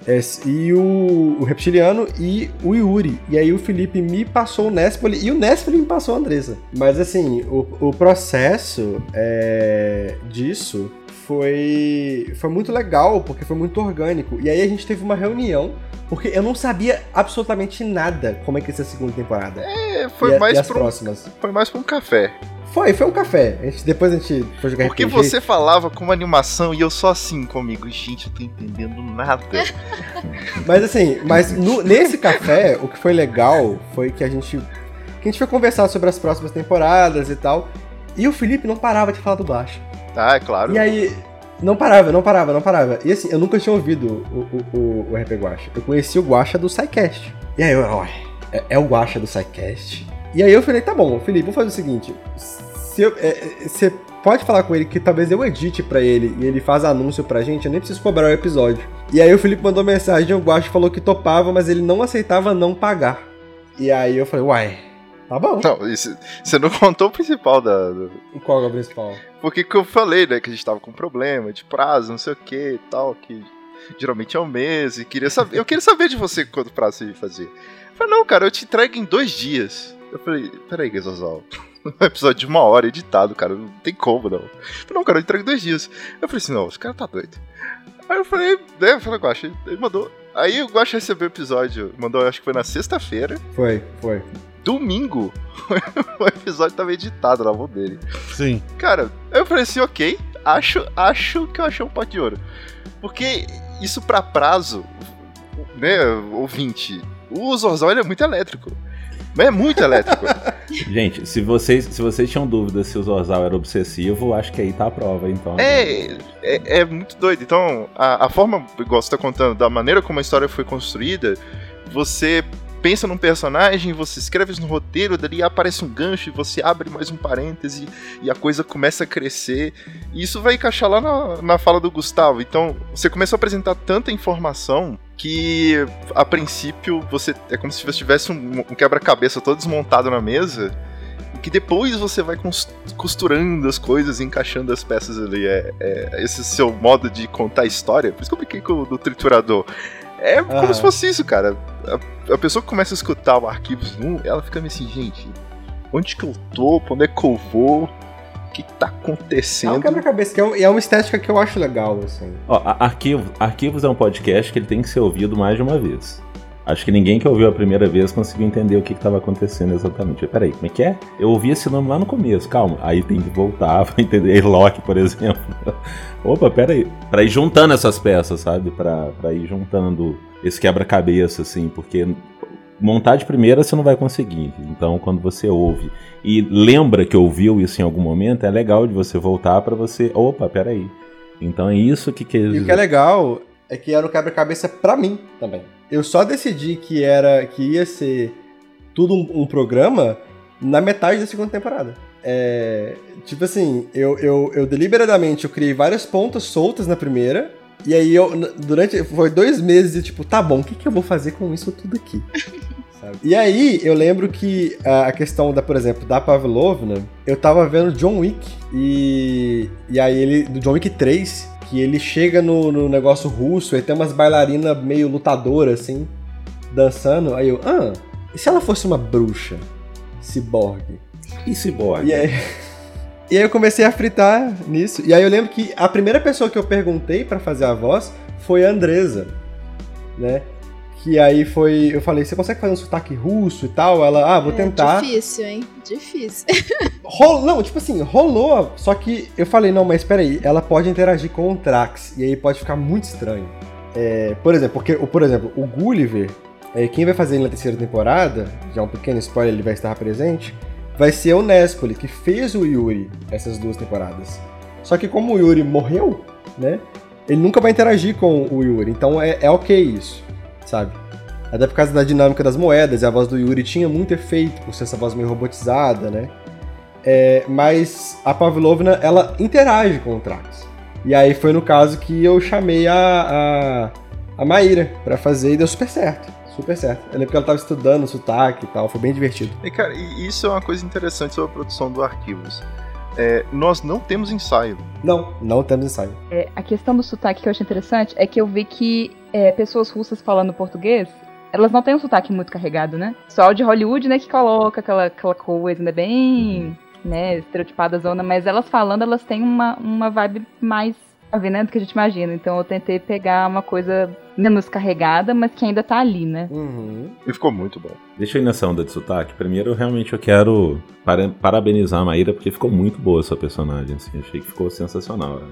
Esse- e o, o reptiliano e o Yuri. E aí o Felipe me passou o Nespoli e o Nespoli me passou a Andressa. Mas assim, o, o processo é, disso foi, foi muito legal, porque foi muito orgânico. E aí a gente teve uma reunião, porque eu não sabia absolutamente nada como é que ia ser a segunda temporada. É, foi, e, mais e as pra um, próximas. foi mais pra um café. Foi, foi um café. A gente, depois a gente foi jogar Porque RPG. você falava com uma animação e eu só assim comigo. Gente, eu tô entendendo nada. Mas assim, mas no- nesse café, o que foi legal foi que a gente. Que a gente foi conversar sobre as próximas temporadas e tal. E o Felipe não parava de falar do Guacha. Ah, é claro. E aí. Não parava, não parava, não parava. E assim, eu nunca tinha ouvido o, o, o, o RP Guacha. Eu conheci o Guacha do SciCast. E aí eu, ó, é, é o Guacha do SciCast. E aí eu falei, tá bom, Felipe, vamos fazer o seguinte. Se eu- é, é, Você pode falar com ele que talvez eu edite pra ele e ele faz anúncio pra gente, eu nem preciso cobrar o episódio. E aí o Felipe mandou mensagem, o Guacha falou que topava, mas ele não aceitava não pagar. E aí eu falei, uai, tá bom. Não, isso- você não contou o principal da. do- Qual é o principal? Porque que eu falei, né? Que a gente tava com problema de prazo, não sei o que e tal, que geralmente é um mês, e queria saber. Eu queria saber de você quanto prazo você ia fazer. Eu falei, não, cara, eu te entrego em dois dias. Eu falei, peraí, Gazozal. Um episódio de uma hora editado, cara, não tem como, não. Não, cara, eu entrego em dois dias. Eu falei assim, não, esse cara tá doido. Aí eu falei, né, eu falei, Guaxa, ele mandou. Aí o Guaxa recebeu o episódio, mandou, acho que foi na sexta-feira. Foi, foi. Domingo, o episódio tava editado na mão dele. Sim. Cara, eu falei assim, ok, acho, acho que eu achei um pote de ouro. Porque isso pra prazo, né, ouvinte, o Zorzal ele é muito elétrico. Mas é muito elétrico. Gente, se vocês, se vocês tinham dúvida se o Zorzal era obsessivo, acho que aí tá a prova, então. é, é, é muito doido. Então, a, a forma, igual você tá contando, da maneira como a história foi construída, você pensa num personagem, você escreve isso no roteiro, dali aparece um gancho e você abre mais um parêntese e a coisa começa a crescer. E isso vai encaixar lá na, na fala do Gustavo. Então, você começa a apresentar tanta informação que, a princípio, você é como se você tivesse um, um quebra-cabeça todo desmontado na mesa. e Que depois você vai costurando as coisas, encaixando as peças ali. É, é esse seu modo de contar a história. Por isso que eu brinquei com o do triturador. É como Aham. se fosse isso, cara. A, a pessoa que começa a escutar o Arquivos 1, ela fica meio assim, gente, onde que eu tô? Pra onde é que eu vou? O que, que tá É um acontecendo? quebra-cabeça, que é, um- é uma estética que eu acho legal, assim. Ó, a- Arquivo, Arquivos é um podcast que ele tem que ser ouvido mais de uma vez. Acho que ninguém que ouviu a primeira vez conseguiu entender o que estava acontecendo exatamente. Peraí, como é que é? Eu ouvi esse nome lá no começo, calma. Aí tem que voltar pra entender. Loki, por exemplo. Opa, peraí. Pra ir juntando essas peças, sabe? Pra, pra ir juntando esse quebra-cabeça, assim, porque montar de primeira você não vai conseguir. Então, quando você ouve e lembra que ouviu isso em algum momento, é legal de você voltar pra você. Opa, peraí. Então é isso que quer E o que é legal é que era um quebra-cabeça pra mim também. Eu só decidi que era que ia ser tudo um, um programa na metade da segunda temporada. É, tipo assim, eu, eu, eu deliberadamente eu criei várias pontas soltas na primeira. E aí eu, durante. Foi dois meses e tipo, tá bom, o que, que eu vou fazer com isso tudo aqui? sabe? E aí, eu lembro que a questão da, por exemplo, da Pavlovna, eu tava vendo John Wick e. E aí ele. Do John Wick 3, que ele chega no, no negócio russo e tem umas bailarinas meio lutadoras, assim, dançando. Aí eu, ah, e se ela fosse uma bruxa? Ciborgue. E Cyborg? E aí, e aí eu comecei a fritar nisso. E aí eu lembro que a primeira pessoa que eu perguntei pra fazer a voz foi a Andresa, né? Que aí foi. Eu falei, você consegue fazer um sotaque russo e tal? Ela, ah, vou É tentar. Difícil, hein? Difícil. Rol... Não, tipo assim, rolou. Só que eu falei, não, mas peraí, ela pode interagir com o Trax. E aí pode ficar muito estranho. É, por exemplo, porque, por exemplo, o Gulliver, é, quem vai fazer ele na terceira temporada, já um pequeno spoiler, ele vai estar presente, vai ser o Nespoli, que fez o Yuri essas duas temporadas. Só que como o Yuri morreu, né? Ele nunca vai interagir com o Yuri. Então é, é ok isso, sabe? Até por causa da dinâmica das moedas, e a voz do Yuri tinha muito efeito, por ser essa voz meio robotizada, né? É, mas a Pavlovna, ela interage com o Trax. E aí foi no caso que eu chamei a, a, a Maíra pra fazer e deu super certo. Super certo. Eu lembro que ela tava estudando sotaque e tal, foi bem divertido. E, cara, e isso é uma coisa interessante sobre a produção do Arquivos. É, nós não temos ensaio. Não, não temos ensaio. É, a questão do sotaque que eu achei interessante é que eu vi que é, pessoas russas falando português, elas não têm um sotaque muito carregado, né? Só o de Hollywood, né, que coloca aquela, aquela coisa, né, bem, né, estereotipada zona, mas elas falando, elas têm uma, uma vibe mais a ver, né, do que a gente imagina. Então eu tentei pegar uma coisa menos carregada, mas que ainda tá ali, né? Uhum. E ficou muito bom. Deixa eu ir nessa onda de sotaque. Primeiro, realmente eu quero para- parabenizar a Maíra, porque ficou muito boa essa personagem, assim. Achei que ficou sensacional. né?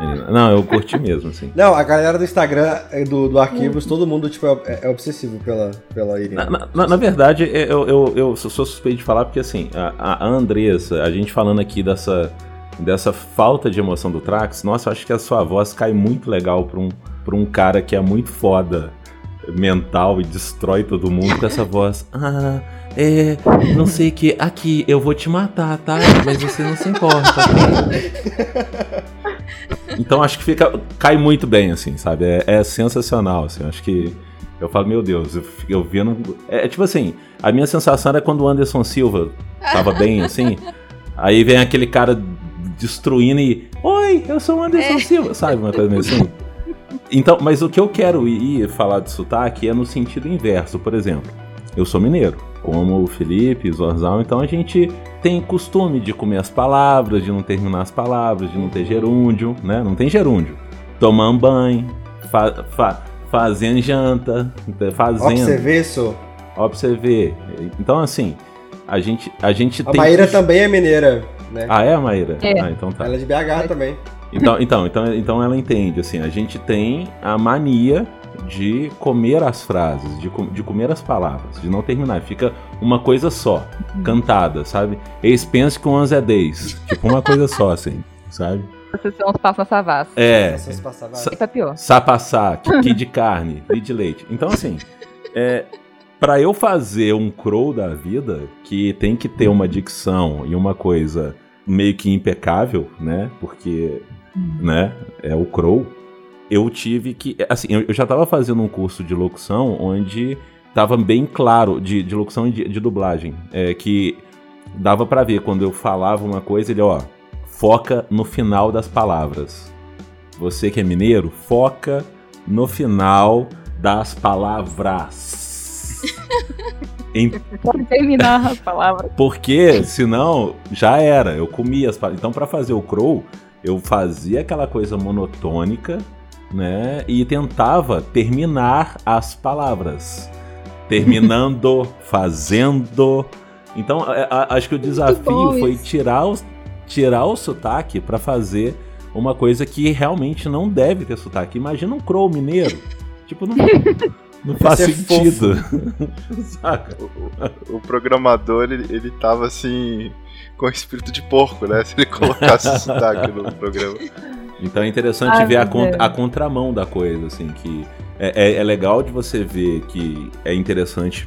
Menina. Não, eu curti mesmo, assim. Não, a galera do Instagram, é, do, do Arquivos, todo mundo, tipo, é, é obsessivo pela, pela Irina. Na, na- na verdade, eu, eu, eu sou sou suspeito de falar porque, assim, a, a Andressa, a gente falando aqui dessa, dessa falta de emoção do Trax, nossa, eu acho que a sua voz cai muito legal pra um, pra um cara que é muito foda mental e destrói todo mundo com essa voz. Ah, é, não sei o que, aqui, eu vou te matar, tá? Mas você não se importa, tá? Então acho que fica, cai muito bem, assim, sabe? É, é sensacional, assim, acho que eu falo, meu Deus, eu, eu vendo. É, é tipo assim, a minha sensação era quando o Anderson Silva tava bem, assim. Aí vem aquele cara destruindo e. Oi, eu sou o Anderson Silva, sabe? Uma coisa meio assim. Então, mas o que eu quero ir falar de sotaque é no sentido inverso. Por exemplo, eu sou mineiro, como o Felipe, Zorzal, então a gente tem costume de comer as palavras, de não terminar as palavras, de não ter gerúndio, né? Não tem gerúndio. Tomando banho, fa fa fazendo janta, fazendo. Observei isso. Observer. Então, assim, a gente, a gente A tem. Maíra também é mineira, né? Ah, é, Maíra? É. Ah, então tá. Ela é de BH também. Então, então, então, então ela entende, assim, a gente tem a mania de comer as frases, de, co- de comer as palavras, de não terminar. Fica uma coisa só, cantada, sabe? Eles pensam que um é 10. Tipo, uma coisa só, assim, sabe? Vocês são os passos na savassi. É. E tá. Sapassá, que de carne, li de leite. Então, assim, é, para eu fazer um crow da vida, que tem que ter uma dicção e uma coisa meio que impecável, né? Porque, né, é o crow. Eu tive que, assim, eu já tava fazendo um curso de locução onde tava bem claro, de, de locução e de, de dublagem, é, que dava pra ver quando eu falava uma coisa, ele, ó, foca no final das palavras. Você que é mineiro, foca no final das palavras. Em- terminar as palavras. porque senão já era, eu comia as palavras. Então para fazer o crow, eu fazia aquela coisa monotônica, né, e tentava terminar as palavras. Terminando, fazendo. Então, a- a- acho que o desafio foi isso. tirar o, tirar o sotaque para fazer uma coisa que realmente não deve ter sotaque. Imagina um crow mineiro. Tipo, não, não faz sentido. Saca? O, o programador, ele, ele tava assim, com espírito de porco, né? Se ele colocasse o sotaque no programa. Então é interessante Ai, ver a, meu con- Deus. a contramão da coisa, assim, que é, é- é legal de você ver que é interessante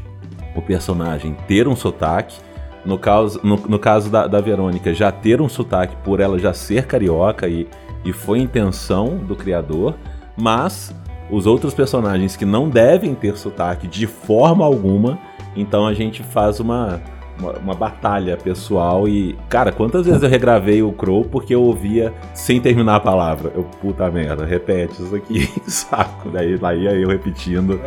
o personagem ter um sotaque. No caso, no, no caso da, da Verônica, já ter um sotaque por ela já ser carioca e, e foi intenção do criador, mas os outros personagens que não devem ter sotaque de forma alguma, Então a gente faz uma, uma, uma batalha pessoal e, cara, quantas vezes eu regravei o Crow porque eu ouvia sem terminar a palavra? Eu, puta merda, repete isso aqui, saco. Daí lá ia eu repetindo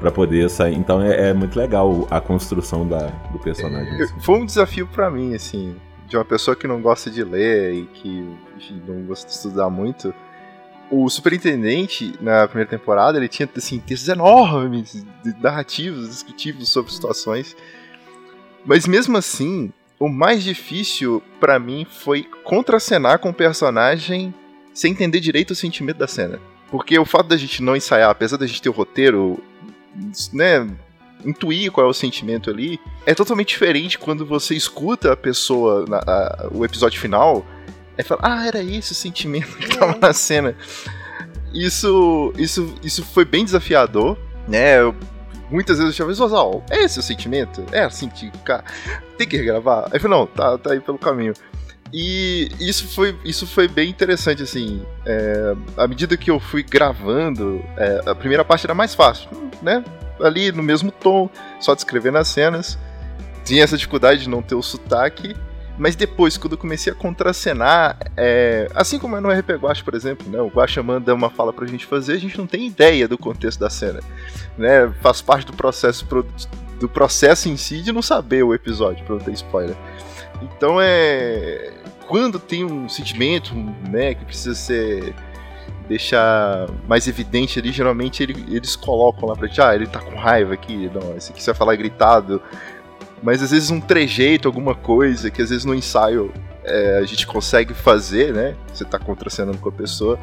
pra poder sair. Então é, é muito legal a construção da, do personagem. assim. Foi um desafio pra mim, assim, de uma pessoa que não gosta de ler e que enfim, não gosta de estudar muito. O superintendente, na primeira temporada, ele tinha assim, textos enormes, narrativos, descritivos sobre situações. Mas mesmo assim, o mais difícil pra mim foi contracenar com o personagem sem entender direito o sentimento da cena. Porque o fato da gente não ensaiar, apesar da gente ter o roteiro, né, intuir qual é o sentimento ali, é totalmente diferente quando você escuta a pessoa, na- a- o episódio final, e fala, ah, era esse o sentimento que tava na cena. Isso, isso, isso foi bem desafiador, né? Eu- muitas vezes eu chamava, Zozal, é esse o sentimento? É assim que cara, tem que regravar? Aí eu falei, não, tá, tá aí pelo caminho. E isso foi, isso foi bem interessante, assim. é, à medida que eu fui gravando, é, a primeira parte era mais fácil, né? Ali no mesmo tom, só descrevendo as cenas. Tinha essa dificuldade de não ter o sotaque. Mas depois, quando eu comecei a contracenar, é, assim como é no RP Guacha, por exemplo, né, o Guacha manda uma fala pra gente fazer, a gente não tem ideia do contexto da cena. Né, faz parte do processo, pro- do processo em si de não saber o episódio, pra não ter spoiler. Então é. Quando tem um sentimento, né, que precisa ser. deixar mais evidente ali, geralmente ele- eles colocam lá pra gente, ah, ele tá com raiva aqui, não, esse aqui você vai falar gritado. Mas às vezes um trejeito, alguma coisa, que às vezes no ensaio é, a gente consegue fazer, né? Você tá contracenando com a pessoa.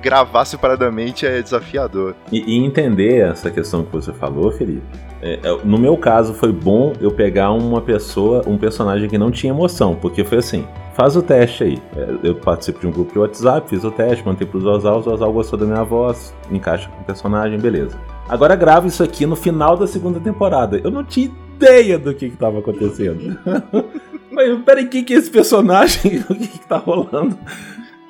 Gravar separadamente é desafiador. E, e entender essa questão que você falou, Felipe. é, é, no meu caso, foi bom eu pegar uma pessoa, um personagem que não tinha emoção, porque foi assim: faz o teste aí. É, eu participo de um grupo de WhatsApp, fiz o teste, mandei pro Zozal, o Zozal gostou da minha voz, encaixa com o personagem, beleza. Agora grava isso aqui no final da segunda temporada. Eu não tinha ideia do que, que tava acontecendo. Mas peraí, quem que é esse personagem? o que, que tá rolando?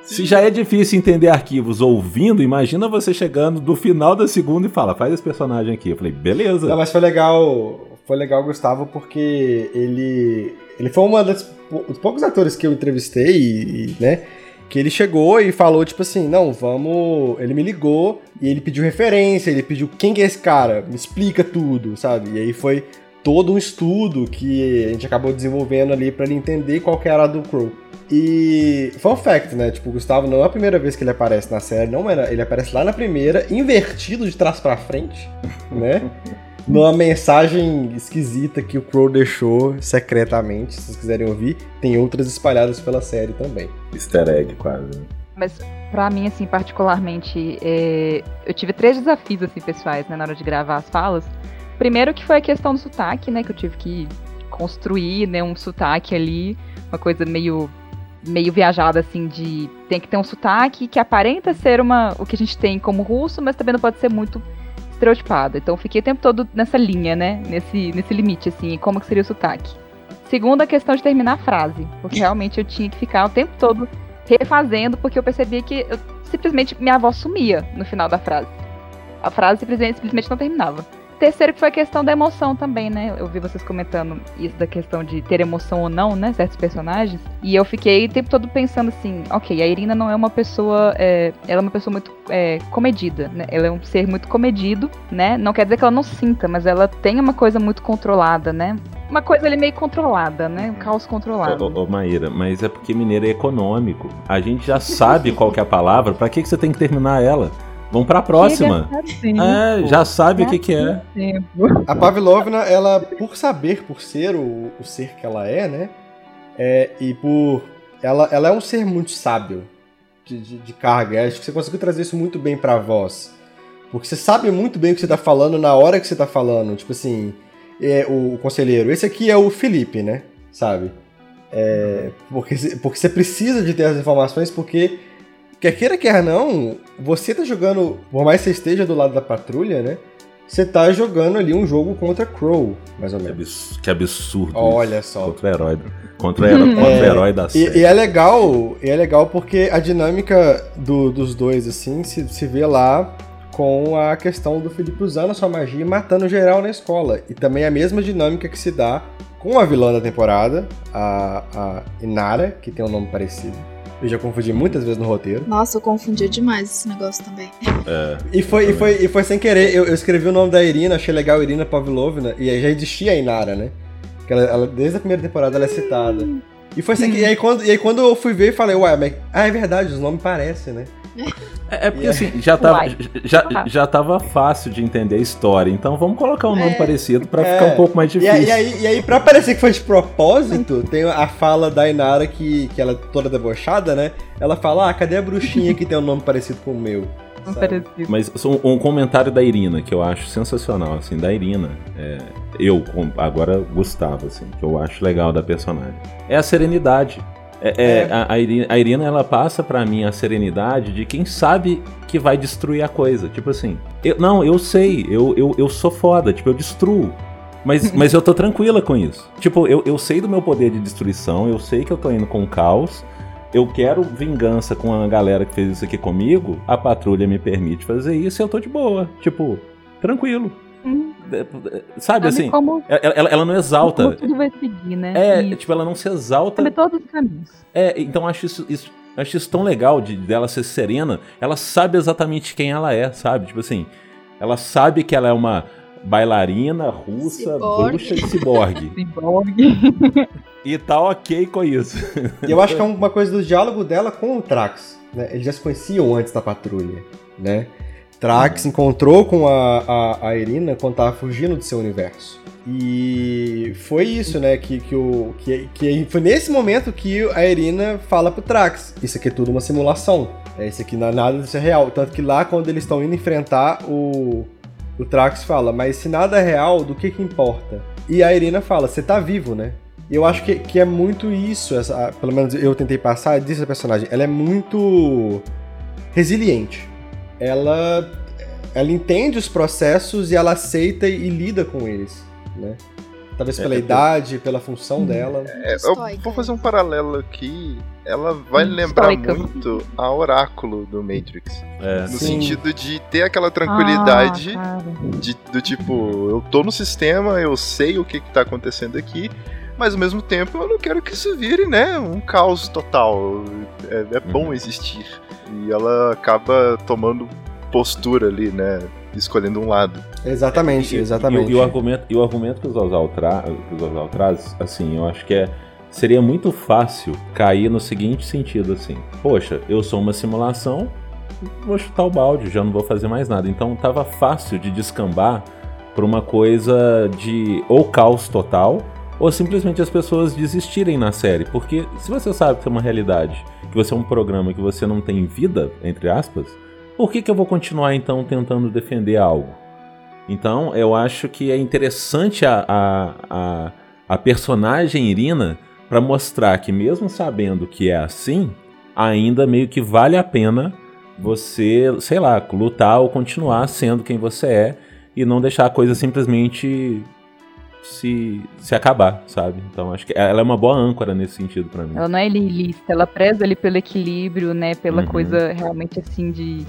Se já é difícil entender arquivos ouvindo, imagina você chegando do final da segunda e fala, faz esse personagem aqui. Eu falei, beleza. Não, mas foi legal. Foi legal, Gustavo, porque ele. Ele foi uma das dos poucos atores que eu entrevistei, e, né? Que ele chegou e falou, tipo assim, não, vamos. Ele me ligou e ele pediu referência, ele pediu quem que é esse cara, me explica tudo, sabe? E aí foi todo um estudo que a gente acabou desenvolvendo ali pra ele entender qual que era a do Crow. E fun fact, né? Tipo, o Gustavo não é a primeira vez que ele aparece na série, não era, ele aparece lá na primeira, invertido de trás pra frente, né? Numa mensagem esquisita que o Crow deixou secretamente, se vocês quiserem ouvir, tem outras espalhadas pela série também. Easter egg, quase. Mas pra mim, assim, particularmente, é, eu tive três desafios, assim, pessoais, né, na hora de gravar as falas. Primeiro que foi a questão do sotaque, né, que eu tive que construir, né, um sotaque ali, uma coisa meio meio viajada, assim, de tem que ter um sotaque que aparenta ser uma o que a gente tem como russo, mas também não pode ser muito estereotipado. Então fiquei o tempo todo nessa linha, né, nesse, nesse limite, assim, como que seria o sotaque. Segundo, a questão de terminar a frase, porque realmente eu tinha que ficar o tempo todo refazendo, porque eu percebia que eu, simplesmente minha voz sumia no final da frase. A frase simplesmente, simplesmente não terminava. Terceiro que foi a questão da emoção também, né? Eu vi vocês comentando isso da questão de ter emoção ou não, né? Certos personagens. E eu fiquei o tempo todo pensando assim, ok, a Irina não é uma pessoa. é, ela é uma pessoa muito é, comedida, né? Ela é um ser muito comedido, né? Não quer dizer que ela não sinta, mas ela tem uma coisa muito controlada, né? Uma coisa ali meio controlada, né? Um caos controlado. Ô, ô, Maíra, mas é porque mineiro é econômico. A gente já sabe qual que é a palavra, pra que, que você tem que terminar ela? Vamos pra próxima. É, já sabe o que, que é. A Pavlovna, ela, por saber, por ser o, o ser que ela é, né? É, e por. Ela, ela é um ser muito sábio de, de, de carga. Acho que você conseguiu trazer isso muito bem pra voz. Porque você sabe muito bem o que você tá falando na hora que você tá falando. Tipo assim, é, o, o conselheiro. Esse aqui é o Felipe, né? Sabe? É, porque, você- porque você precisa de ter as informações, porque. Quer queira, quer não, você tá jogando. Por mais que você esteja do lado da patrulha, né? Você tá jogando ali um jogo contra Crow, mais ou Que, menos. abs- que absurdo. Olha isso. só. Contra o herói. Contra o herói, contra o É, herói da série. E, e é legal, e é legal porque a dinâmica do- dos dois, assim, se, se vê lá com a questão do Felipe usando a sua magia e matando geral na escola. E também a mesma dinâmica que se dá com a vilã da temporada, a, a Inara, que tem um nome parecido. Eu já confundi muitas vezes no roteiro. Nossa, eu confundia demais esse negócio também. É, E foi, e foi, e foi sem querer. Eu, eu escrevi o nome da Irina, achei legal Irina Pavlovna, e aí já existia a Inara, né? Que ela, ela- desde a primeira temporada ela é citada. E foi sem que, e, aí, quando, e aí quando eu fui ver, eu falei, ué, mas. Ah, é verdade, os nomes parecem, né? É, é porque E assim, já tava, Uai. já, já tava fácil de entender a história, então vamos colocar um nome É. parecido pra É. ficar um pouco mais E difícil. aí, e, aí, e aí, pra parecer que foi de propósito, tem a fala da Inara que, que ela é toda debochada, né? Ela fala, ah, cadê a bruxinha que tem um nome parecido com o meu? Sabe? Mas um, um comentário da Irina, que eu acho sensacional, assim, da Irina. é, eu, agora Gustavo, assim, que eu acho legal da personagem. É a serenidade. É, é, É. A, a Irina, a Irina, ela passa pra mim a serenidade de quem sabe que vai destruir a coisa. Tipo assim, eu, não, eu sei, eu, eu, eu sou foda, tipo, eu destruo. Mas, mas eu tô tranquila com isso. Tipo, eu, eu sei do meu poder de destruição, eu sei que eu tô indo com o caos, eu quero vingança com a galera que fez isso aqui comigo, a patrulha me permite fazer isso e eu tô de boa. Tipo, tranquilo. É, é, Sabe assim, como, ela, ela- ela não exalta. como tudo vai seguir, né? É, E tipo, ela não se exalta. sabe todos os caminhos. É, então acho isso, isso- acho isso tão legal de dela ser serena. Ela sabe exatamente quem ela é, sabe? Tipo assim, ela sabe que ela é uma bailarina russa, Ciborgue. bruxa e ciborgue. Cyborg. e tá ok com isso. E eu acho que é uma coisa do diálogo dela com o Trax. Né? Eles já se conheciam antes da patrulha, né? Trax encontrou com a, a, a Irina quando tava fugindo do seu universo. E foi isso, né? Que, que, o, que, que foi nesse momento que a Irina fala pro Trax: Isso aqui é tudo uma simulação. É, isso aqui não é nada disso é real. Tanto que lá, quando eles estão indo enfrentar, o, o Trax fala: Mas se nada é real, do que que importa? E a Irina fala: Você tá vivo, né? Eu acho que, que é muito isso, essa, pelo menos eu tentei passar disso a personagem. Ela é muito resiliente. Ela, ela entende os processos e ela aceita e lida com eles, né? Talvez É, pela é- idade, pela função dela. É, eu Estoica. vou fazer um paralelo aqui. Ela vai Hum, lembrar estoica. muito a Oráculo do Matrix. É. No Sim. sentido de ter aquela tranquilidade Ah, de, do tipo, eu tô no sistema, eu sei o que, que tá acontecendo aqui, mas ao mesmo tempo eu não quero que isso vire, né, um caos total. É, é bom Uhum. existir. E ela acaba tomando postura ali, né? Escolhendo um lado. Exatamente, E- e- exatamente. E, o argumento, e o argumento que o Zozal, tra, que o Zozal traz, assim, eu acho que é. Seria muito fácil cair no seguinte sentido, assim. Poxa, eu sou uma simulação, vou chutar o balde, já não vou fazer mais nada. Então tava fácil de descambar pra uma coisa de ou caos total, ou simplesmente as pessoas desistirem na série. Porque se você sabe que é uma realidade, que você é um programa que você não tem vida, entre aspas, por que, que eu vou continuar então tentando defender algo? Então, eu acho que é interessante a, a, a, a personagem Irina para mostrar que, mesmo sabendo que é assim, ainda meio que vale a pena você, sei lá, lutar ou continuar sendo quem você é e não deixar a coisa simplesmente se, se acabar, sabe? Então, acho que ela é uma boa âncora nesse sentido para mim. Ela não é nihilista, ela preza ali pelo equilíbrio, né? Pela Uhum. coisa realmente assim de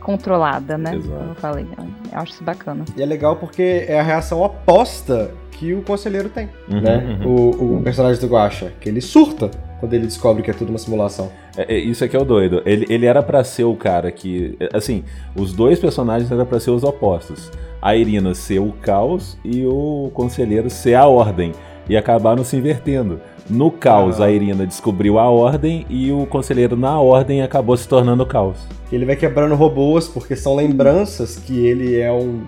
controlada, né? Exato. Como eu falei. Eu acho isso bacana. E é legal porque é a reação oposta que o conselheiro tem, Uhum, né? uhum. O, o personagem do Guacha, que ele surta quando ele descobre que é tudo uma simulação. É, é, isso aqui é o doido. Ele, ele era pra ser o cara que. Assim, os dois personagens eram pra ser os opostos. A Irina ser o caos e o conselheiro ser a ordem. E acabaram se invertendo. No caos, Ah. a Irina descobriu a ordem e o conselheiro, na ordem, acabou se tornando o caos. Ele vai quebrando robôs porque são lembranças que ele é um.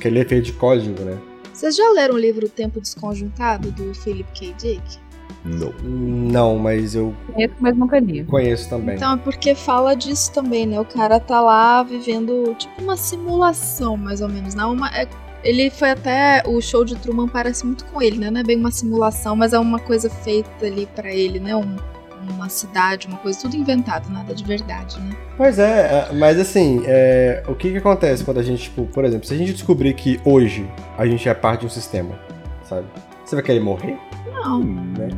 que ele é feito de código, né? Vocês já leram o livro Tempo Desconjuntado, do Philip K. Dick? Não. Não, mas eu Conheço, mas nunca li. conheço também. Então é porque fala disso também, né? O cara tá lá vivendo tipo uma simulação, mais ou menos. Não, uma, é- ele foi até. O show de Truman parece muito com ele, né? Não é bem uma simulação, mas é uma coisa feita ali pra ele, né? Um- uma cidade, uma coisa, tudo inventado, nada de verdade, né? Pois é, é, mas assim, é, o que que acontece quando a gente, tipo, por exemplo, se a gente descobrir que hoje a gente é parte de um sistema, sabe? Você vai querer morrer? Não. Né?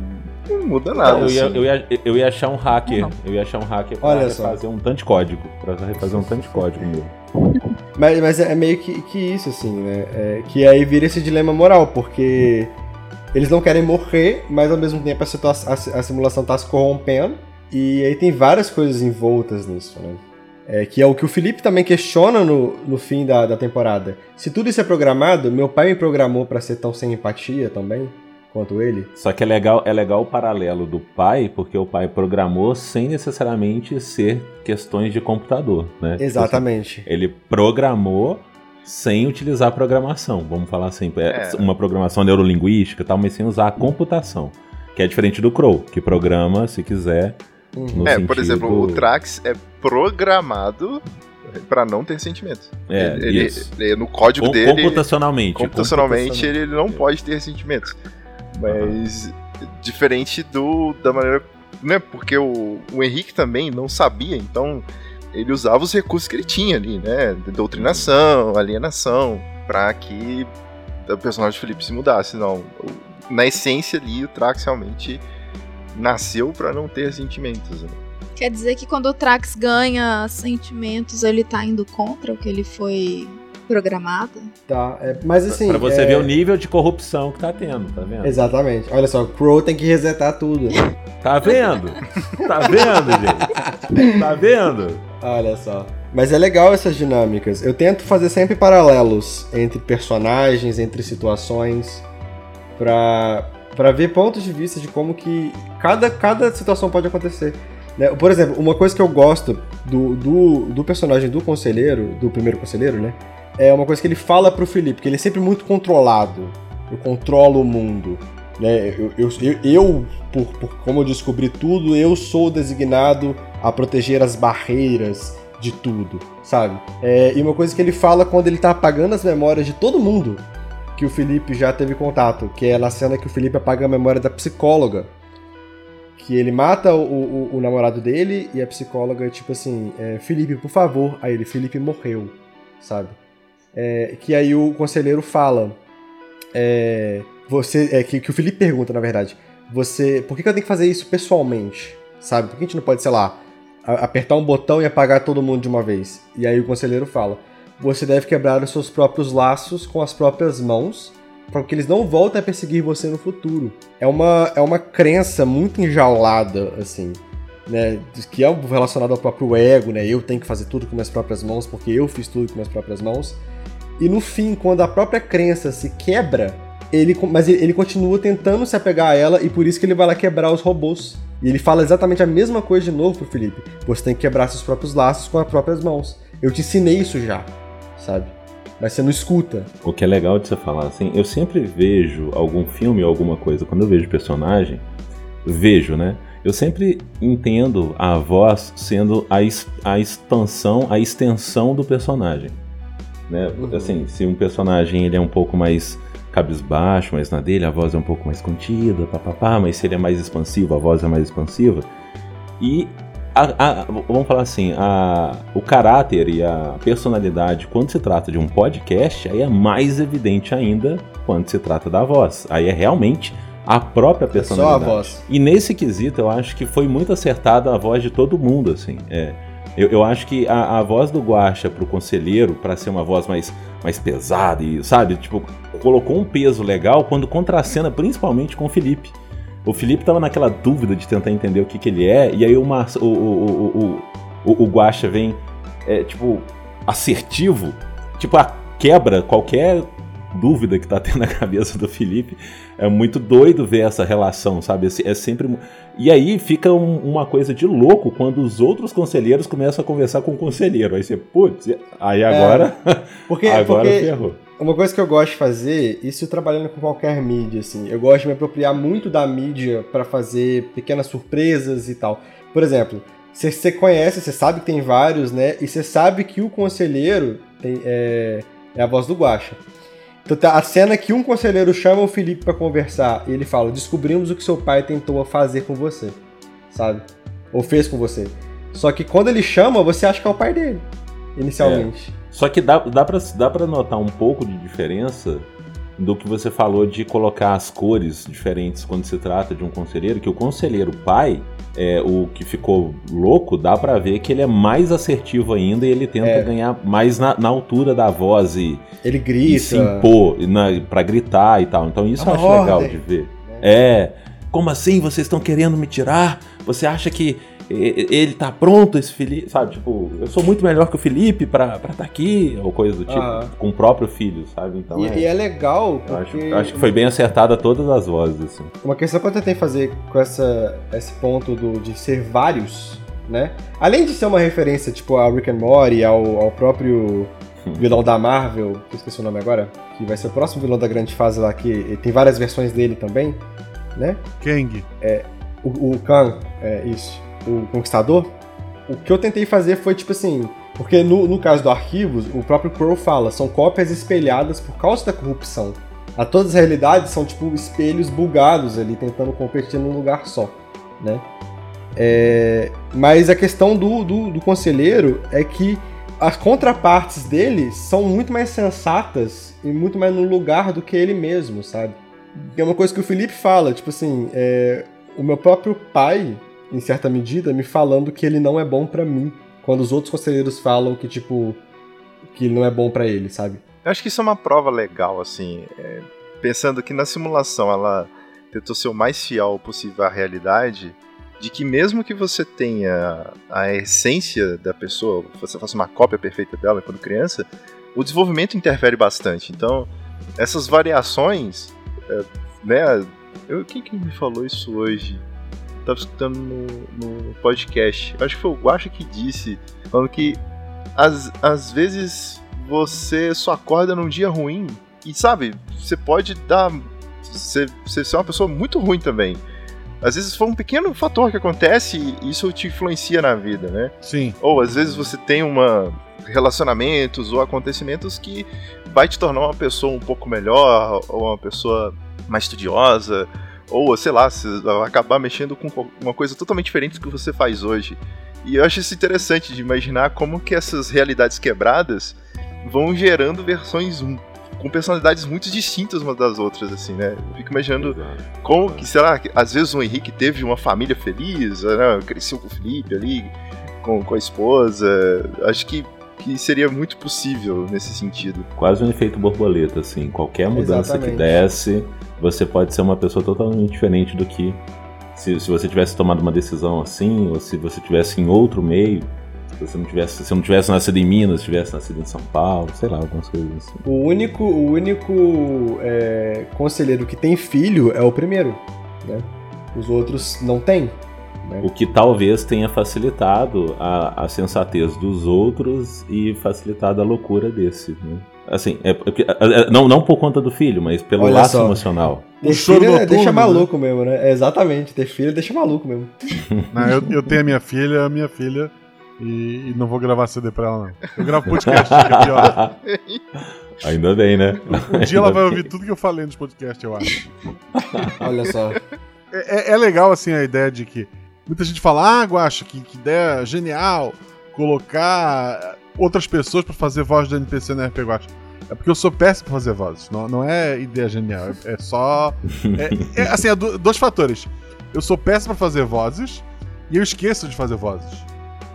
Não muda nada. eu, ia, assim. eu, ia, eu ia achar um hacker. Não. Eu ia achar um hacker pra Olha só. fazer um tanto de código. Pra refazer um tanto de código meu. Mas, mas é meio que, que isso, assim, né? É, que aí vira esse dilema moral, porque eles não querem morrer, mas ao mesmo tempo a, situa- a, a simulação tá se corrompendo. E aí tem várias coisas envoltas nisso, né? É, que é o que o Felipe também questiona no, no fim da, da temporada. Se tudo isso é programado, meu pai me programou pra ser tão sem empatia também quanto ele. Só que é legal, é legal o paralelo do pai, porque o pai programou sem necessariamente ser questões de computador, né? Exatamente. Ele programou sem utilizar a programação, vamos falar assim, é, É. uma programação neurolinguística e tal, mas sem usar a computação. Que é diferente do Crow, que programa, se quiser, Uhum. no É, sentido... por exemplo, o Trax é programado pra não ter sentimento. É, ele, ele- isso. ele- no código Com- dele, computacionalmente. computacionalmente, ele não É. pode ter sentimentos. Mas diferente do da maneira, né? Porque o, o Henrique também não sabia, então ele usava os recursos que ele tinha ali, né? de Doutrinação, alienação, pra que o personagem do Felipe se mudasse. Não, na essência ali, o Trax realmente nasceu pra não ter sentimentos. né? Quer dizer que quando o Trax ganha sentimentos, ele tá indo contra o que ele foi programado? Tá, é, mas assim. Pra você é, ver o nível de corrupção que tá tendo, tá vendo? Exatamente. Olha só, o Crow tem que resetar tudo. Tá vendo? Tá vendo, gente? Tá vendo? Olha só. Mas é legal essas dinâmicas. Eu tento fazer sempre paralelos entre personagens, entre situações, pra, pra ver pontos de vista de como que cada, cada situação pode acontecer. né? Por exemplo, uma coisa que eu gosto do, do, do personagem do conselheiro, do primeiro conselheiro, né? É uma coisa que ele fala pro Felipe, que ele é sempre muito controlado. Eu controlo o mundo. Né? Eu, eu, eu, por, por como eu descobri tudo, eu sou designado a proteger as barreiras de tudo, sabe? É, e uma coisa que ele fala quando ele tá apagando as memórias de todo mundo que o Felipe já teve contato, que é na cena que o Felipe apaga a memória da psicóloga. Que ele mata o, o, o namorado dele e a psicóloga, tipo assim, é, Felipe, por favor. Aí ele, Felipe morreu, sabe? É, que aí o conselheiro fala. É, você, é, que, que o Felipe pergunta, na verdade. Você. Por que, que eu tenho que fazer isso pessoalmente? Sabe? Por que a gente não pode, sei lá, apertar um botão e apagar todo mundo de uma vez? E aí o conselheiro fala: Você deve quebrar os seus próprios laços com as próprias mãos, para que eles não voltem a perseguir você no futuro. É uma, é uma crença muito enjaulada, assim. Né, que é relacionado ao próprio ego, né? Eu tenho que fazer tudo com minhas próprias mãos porque eu fiz tudo com minhas próprias mãos. E no fim, quando a própria crença se quebra, ele, mas ele, ele continua tentando se apegar a ela e por isso que ele vai lá quebrar os robôs. E ele fala exatamente a mesma coisa de novo pro Felipe. Você tem que quebrar seus próprios laços com as próprias mãos. Eu te ensinei isso já, sabe? Mas você não escuta. O que é legal de você falar assim, eu sempre vejo algum filme ou alguma coisa, quando eu vejo personagem, vejo, né? Eu sempre entendo a voz sendo a, a expansão, a extensão do personagem. Né? Uhum. Assim, se um personagem ele é um pouco mais cabisbaixo, mas na dele a voz é um pouco mais contida, papapá, mas se ele é mais expansivo, a voz é mais expansiva. E a- a- vamos falar assim, a- o caráter e a personalidade, quando se trata de um podcast, aí é mais evidente ainda quando se trata da voz. Aí é realmente a própria É só a personalidade. voz. E nesse quesito, eu acho que foi muito acertada a voz de todo mundo, assim. É, eu, eu acho que a, a voz do Guaxa pro conselheiro, para ser uma voz mais, mais pesada e, sabe, tipo, colocou um peso legal quando contracena principalmente com o Felipe. O Felipe tava naquela dúvida de tentar entender o que, que ele é, e aí o, Mar o, o, o, o, o, o Guaxa vem, é, tipo, assertivo, tipo, a quebra qualquer dúvida que tá tendo na cabeça do Felipe. É muito doido ver essa relação, sabe? É sempre. E aí fica um- uma coisa de louco quando os outros conselheiros começam a conversar com o conselheiro. Aí você, putz, aí agora. Porque, agora porque ferrou. uma coisa que eu gosto de fazer, isso trabalhando com qualquer mídia, assim, eu gosto de me apropriar muito da mídia pra fazer pequenas surpresas e tal. Por exemplo, você- conhece, você sabe que tem vários, né? E você sabe que o conselheiro tem, é, é a voz do Guaxa. Então tá a cena que um conselheiro chama o Felipe pra conversar e ele fala: Descobrimos o que seu pai tentou fazer com você, sabe? Ou fez com você. Só que quando ele chama, você acha que é o pai dele, inicialmente. Só que dá, dá, pra, dá pra notar um pouco de diferença do que você falou de colocar as cores diferentes quando se trata de um conselheiro, que o conselheiro pai, é, o que ficou louco, dá pra ver que ele é mais assertivo ainda e ele tenta É. ganhar mais na, na altura da voz e, Ele e grita. se impor na, pra gritar e tal. Então isso É eu acho legal ordem. de ver. É, como assim vocês estão querendo me tirar? Você acha que e- e- ele tá pronto, esse Felipe? Sabe, tipo, eu sou muito melhor que o Felipe pra estar tá aqui, ou coisa do tipo, Aham. com o próprio filho, sabe? Então E, é, e é legal eu acho, porque eu acho que foi bem acertada todas as vozes, assim. uma questão que eu tentei fazer com essa, esse ponto do, de ser vários, né? Além de ser uma referência, tipo, ao Rick and Morty, ao, ao próprio vilão da Marvel, que eu esqueci o nome agora, que vai ser o próximo vilão da grande fase lá, que tem várias versões dele também, né? Kang. O, o Khan, é isso, o Conquistador. O que eu tentei fazer foi, tipo assim, porque no, no caso do Arquivos, o próprio Crow fala, são cópias espelhadas por causa da corrupção. A todas as realidades são, tipo, espelhos bugados ali, tentando competir num lugar só, né? É, mas a questão do, do, do conselheiro é que as contrapartes dele são muito mais sensatas e muito mais no lugar do que ele mesmo, sabe? É uma coisa que o Felipe fala, tipo assim, é, o meu próprio pai, em certa medida, me falando que ele não é bom pra mim, quando os outros conselheiros falam que, tipo, que não é bom pra ele, sabe? Eu acho que isso é uma prova legal, assim. é, pensando que na simulação ela tentou ser o mais fiel possível à realidade, de que mesmo que você tenha a essência da pessoa, você faça uma cópia perfeita dela quando criança, o desenvolvimento interfere bastante. Então, essas variações, é, né? Eu, quem que me falou isso hoje? Eu tava escutando no, no podcast. Eu acho que foi o Guacha que disse, falando que às, às vezes você só acorda num dia ruim e sabe, você pode dar. Você, você ser uma pessoa muito ruim também. Às vezes foi um pequeno fator que acontece e isso te influencia na vida, né? Sim. Ou às vezes você tem uma relacionamentos ou acontecimentos que vai te tornar uma pessoa um pouco melhor, ou uma pessoa mais estudiosa, ou sei lá, você vai acabar mexendo com uma coisa totalmente diferente do que você faz hoje. E eu acho isso interessante de imaginar como que essas realidades quebradas vão gerando versões um- com personalidades muito distintas umas das outras, assim, né? Eu fico imaginando como que, sei lá, que às vezes o Henrique teve uma família feliz, né? cresceu com o Felipe ali, com, com a esposa. Acho que, que seria muito possível nesse sentido. Quase um efeito borboleta, assim. Qualquer mudança Exatamente. que desse, você pode ser uma pessoa totalmente diferente do que se, se você tivesse tomado uma decisão assim, ou se você tivesse em outro meio. Se você não tivesse, se não tivesse nascido em Minas, tivesse nascido em São Paulo, sei lá, algumas coisas assim. O único, o único é, conselheiro que tem filho é o primeiro, né? Os outros não têm. O que talvez tenha facilitado a, a sensatez dos outros e facilitado a loucura desse, né? Assim, é, porque- é- é- não, não por conta do filho, mas pelo Olha laço só. emocional. O Ter choro filho é- noturno, deixa né? maluco mesmo, né? É, exatamente, ter filho deixa maluco mesmo. Não, eu, eu tenho a minha filha, a minha filha, e, e não vou gravar CD pra ela, não. Eu gravo podcast, que é pior. Ainda bem, né? Um dia ela vai ouvir tudo que eu falei nos podcasts, eu acho. Olha só. É, é- é legal, assim, a ideia de que muita gente fala, ah, Guacha, que, que ideia genial colocar outras pessoas pra fazer voz do NPC no RP Guacha. É porque eu sou péssimo pra fazer vozes. Não, não é ideia genial. É, é só. É, é, assim, é do- dois fatores. Eu sou péssimo pra fazer vozes e eu esqueço de fazer vozes.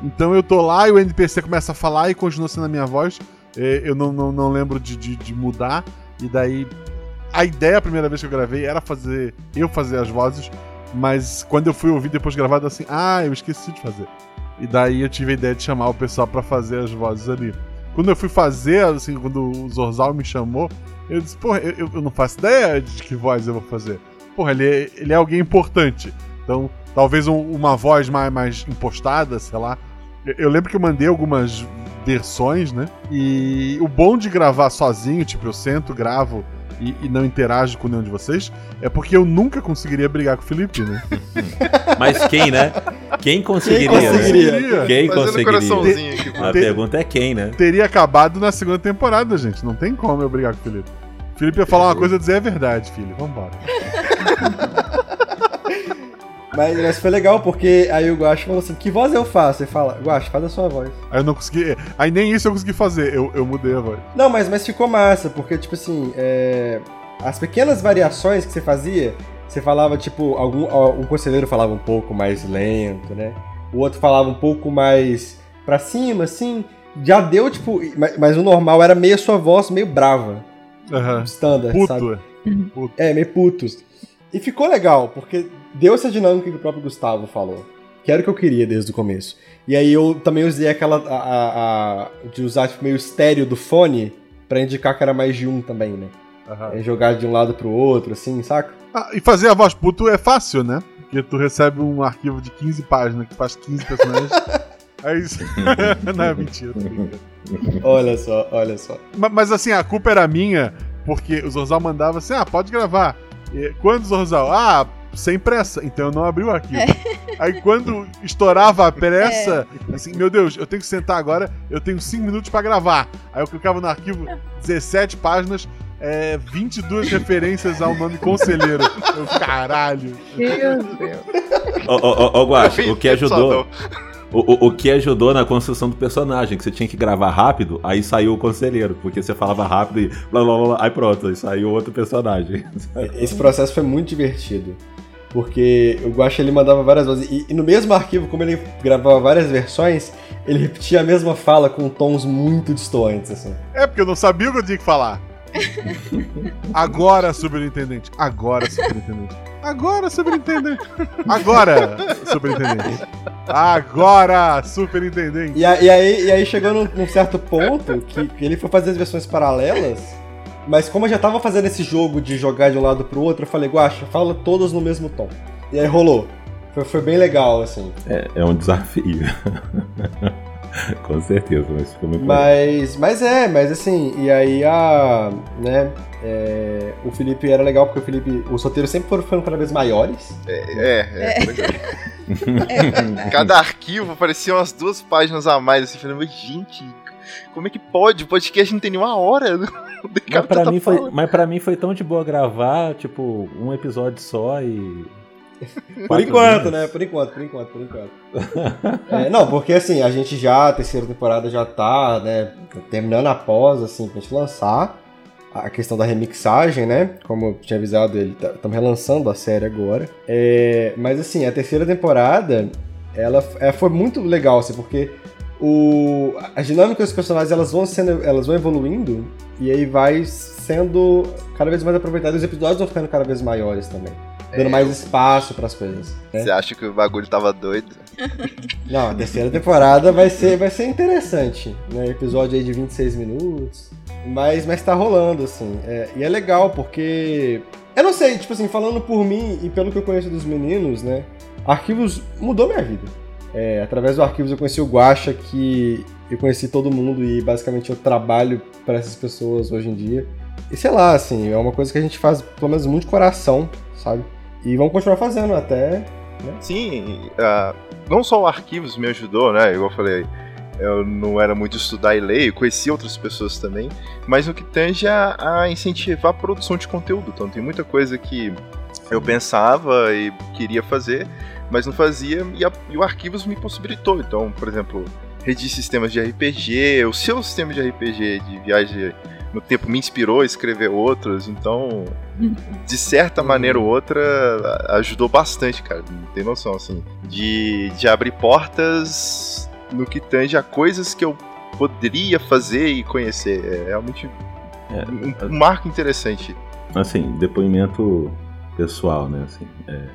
Então eu tô lá e o NPC começa a falar e continua sendo a minha voz. É, eu não, não, não lembro de, de, de mudar. E daí. A ideia, a primeira vez que eu gravei, era fazer. Eu fazer as vozes. Mas quando eu fui ouvir depois gravado, assim, ah, eu esqueci de fazer. E daí eu tive a ideia de chamar o pessoal pra fazer as vozes ali. Quando eu fui fazer, assim, quando o Zorzal me chamou, eu disse, porra, eu, eu não faço ideia de que voz eu vou fazer. Porra, ele é, ele é alguém importante. Então, talvez um- uma voz mais, mais impostada, sei lá. Eu, eu lembro que eu mandei algumas versões, né? E o bom de gravar sozinho, tipo, eu sento, gravo e, e não interajo com nenhum de vocês, é porque eu nunca conseguiria brigar com o Felipe, né? Mas quem, né? Quem conseguiria, Quem conseguiria? né? Quem conseguiria? coraçãozinho aqui. A pergunta é quem, né? teria acabado na segunda temporada, gente. Não tem como eu brigar com o Felipe. O Felipe ia falar uma coisa e dizer é verdade, filho. Vambora. Mas, mas foi legal porque aí o Guacho falou assim: que voz eu faço? Ele fala: Guacho, faz a sua voz. Aí eu não consegui. Aí nem isso eu consegui fazer. Eu, eu mudei a voz. Não, mas, mas ficou massa, porque, tipo assim, é, as pequenas variações que você fazia, você falava, tipo, algum, um conselheiro falava um pouco mais lento, né? O outro falava um pouco mais pra cima, assim. Já deu, tipo. Mas, mas o normal era meio a sua voz, meio brava. Aham. Standard, sabe? Puto. Puto. É, meio putos. E ficou legal, porque deu essa dinâmica que o próprio Gustavo falou. Que era o que eu queria desde o começo. E aí eu também usei aquela. A, a- a- de usar tipo, meio estéreo do fone pra indicar que era mais de um também, né? É jogar de um lado pro outro, assim, saca? Ah, e fazer a voz puto é fácil, né? Porque tu recebe um arquivo de 15 páginas que faz 15 personagens. Aí isso. Não é mentira. tô brincando. Olha só, olha só. Ma- Mas assim, a culpa era minha, porque o Zorzal mandava assim: ah, pode gravar. E quando o Zorzal, ah, sem pressa, então eu não abri o arquivo. Aí quando estourava a pressa, assim, meu Deus, eu tenho que sentar agora, eu tenho 5 minutos pra gravar. Aí eu clicava no arquivo, 17 páginas, é, 22 referências ao nome conselheiro. Eu, caralho. Meu Deus. Ó, ó, Guaxa, o que ajudou. O, o, o que ajudou na construção do personagem, que você tinha que gravar rápido, aí saiu o conselheiro, porque você falava rápido e blá blá blá, aí pronto, aí saiu outro personagem. Esse processo foi muito divertido. Porque o Guaxa ele mandava várias vozes. E, e no mesmo arquivo, como ele gravava várias versões, ele repetia a mesma fala com tons muito distantes, assim. É porque eu não sabia o que eu tinha que falar. Agora, superintendente. Agora, superintendente. Agora, superintendente. Agora, superintendente. Agora, superintendente. E, a- e aí, e aí chegou num, num certo ponto que, que ele foi fazer as versões paralelas, mas como eu já tava fazendo esse jogo de jogar de um lado pro outro, eu falei, Guaxa, fala todas no mesmo tom. E aí rolou. Foi, foi bem legal, assim. É, é um desafio. Com certeza, mas foi muito legal. Mas, mas é, mas assim, e aí a. né? é, o Felipe era legal porque o Felipe. Os roteiros sempre foram ficando cada vez maiores. É, é, legal. Cada arquivo parecia umas duas páginas a mais, assim, falando, gente, como é que pode? O podcast não tem nenhuma hora. Mas pra, mim foi, mas pra mim foi tão de boa gravar, tipo, um episódio só e. Por enquanto, né? Por enquanto, por enquanto, por enquanto. É, não, porque assim, a gente já, a terceira temporada já tá, né, terminando após, assim, pra gente lançar a questão da remixagem, né? Como eu tinha avisado, ele estamos relançando a série agora. É, mas assim, a terceira temporada, ela é, foi muito legal, assim, porque o, as dinâmicas dos personagens elas vão sendo, elas vão evoluindo e aí vai sendo cada vez mais aproveitado. Os episódios vão ficando cada vez maiores também, dando mais espaço para as coisas. né? Você acha que o bagulho tava doido? Não, a terceira temporada vai ser, vai ser interessante, né? Episódio aí de 26 minutos. Mas, mas tá rolando, assim. É, e é legal, porque. Eu não sei, tipo assim, falando por mim e pelo que eu conheço dos meninos, né? Arquivos mudou minha vida. É, através do Arquivos eu conheci o Guacha, que eu conheci todo mundo e basicamente eu trabalho para essas pessoas hoje em dia. E sei lá, assim, é uma coisa que a gente faz, pelo menos, muito de coração, sabe? E vamos continuar fazendo até. Sim, ah, não só o Arquivos me ajudou, né? Igual eu falei, eu não era muito estudar e ler, eu conheci outras pessoas também, mas no que tange a, a incentivar a produção de conteúdo. Então tem muita coisa que eu pensava e queria fazer, mas não fazia, e, a- e o Arquivos me possibilitou. Então, por exemplo, de sistemas de RPG, o seu sistema de RPG de viagem no tempo me inspirou a escrever outros, então de certa maneira ou outra ajudou bastante, cara. Não tem noção, assim. De, de abrir portas no que tange a coisas que eu poderia fazer e conhecer. É realmente É, um, um marco interessante. assim, depoimento pessoal, né? Assim, é, é,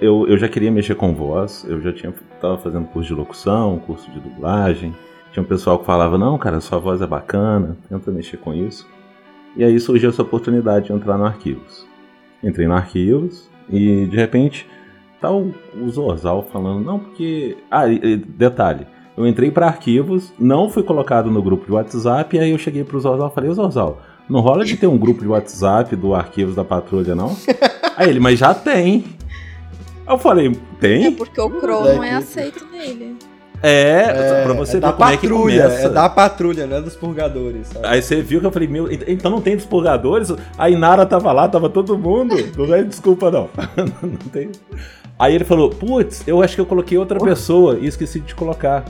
eu, eu já queria mexer com voz, eu já tinha tava fazendo curso de locução, curso de dublagem. Tinha um pessoal que falava, não, cara, sua voz é bacana, tenta mexer com isso. E aí surgiu essa oportunidade de entrar no Arquivos. Entrei no Arquivos e de repente tá o, o Zorzal falando, não, porque. Ah, e- detalhe, eu entrei para Arquivos, não fui colocado no grupo de WhatsApp, e aí eu cheguei pro Zorzal e falei, ô Zorzal, não rola de ter um grupo de WhatsApp do Arquivos da Patrulha, não? Aí ele, mas já tem. Eu falei, É tem? porque o Crow não é equipe. aceito nele. É, pra você é ver como é que patrulha, começa. é da patrulha, não é dos purgadores, sabe? Aí você viu que eu falei, meu, ent- então não tem dos purgadores? A Inara tava lá, tava todo mundo. Não é desculpa, não. não tem. Aí ele falou, putz, eu acho que eu coloquei outra pessoa e esqueci de te colocar.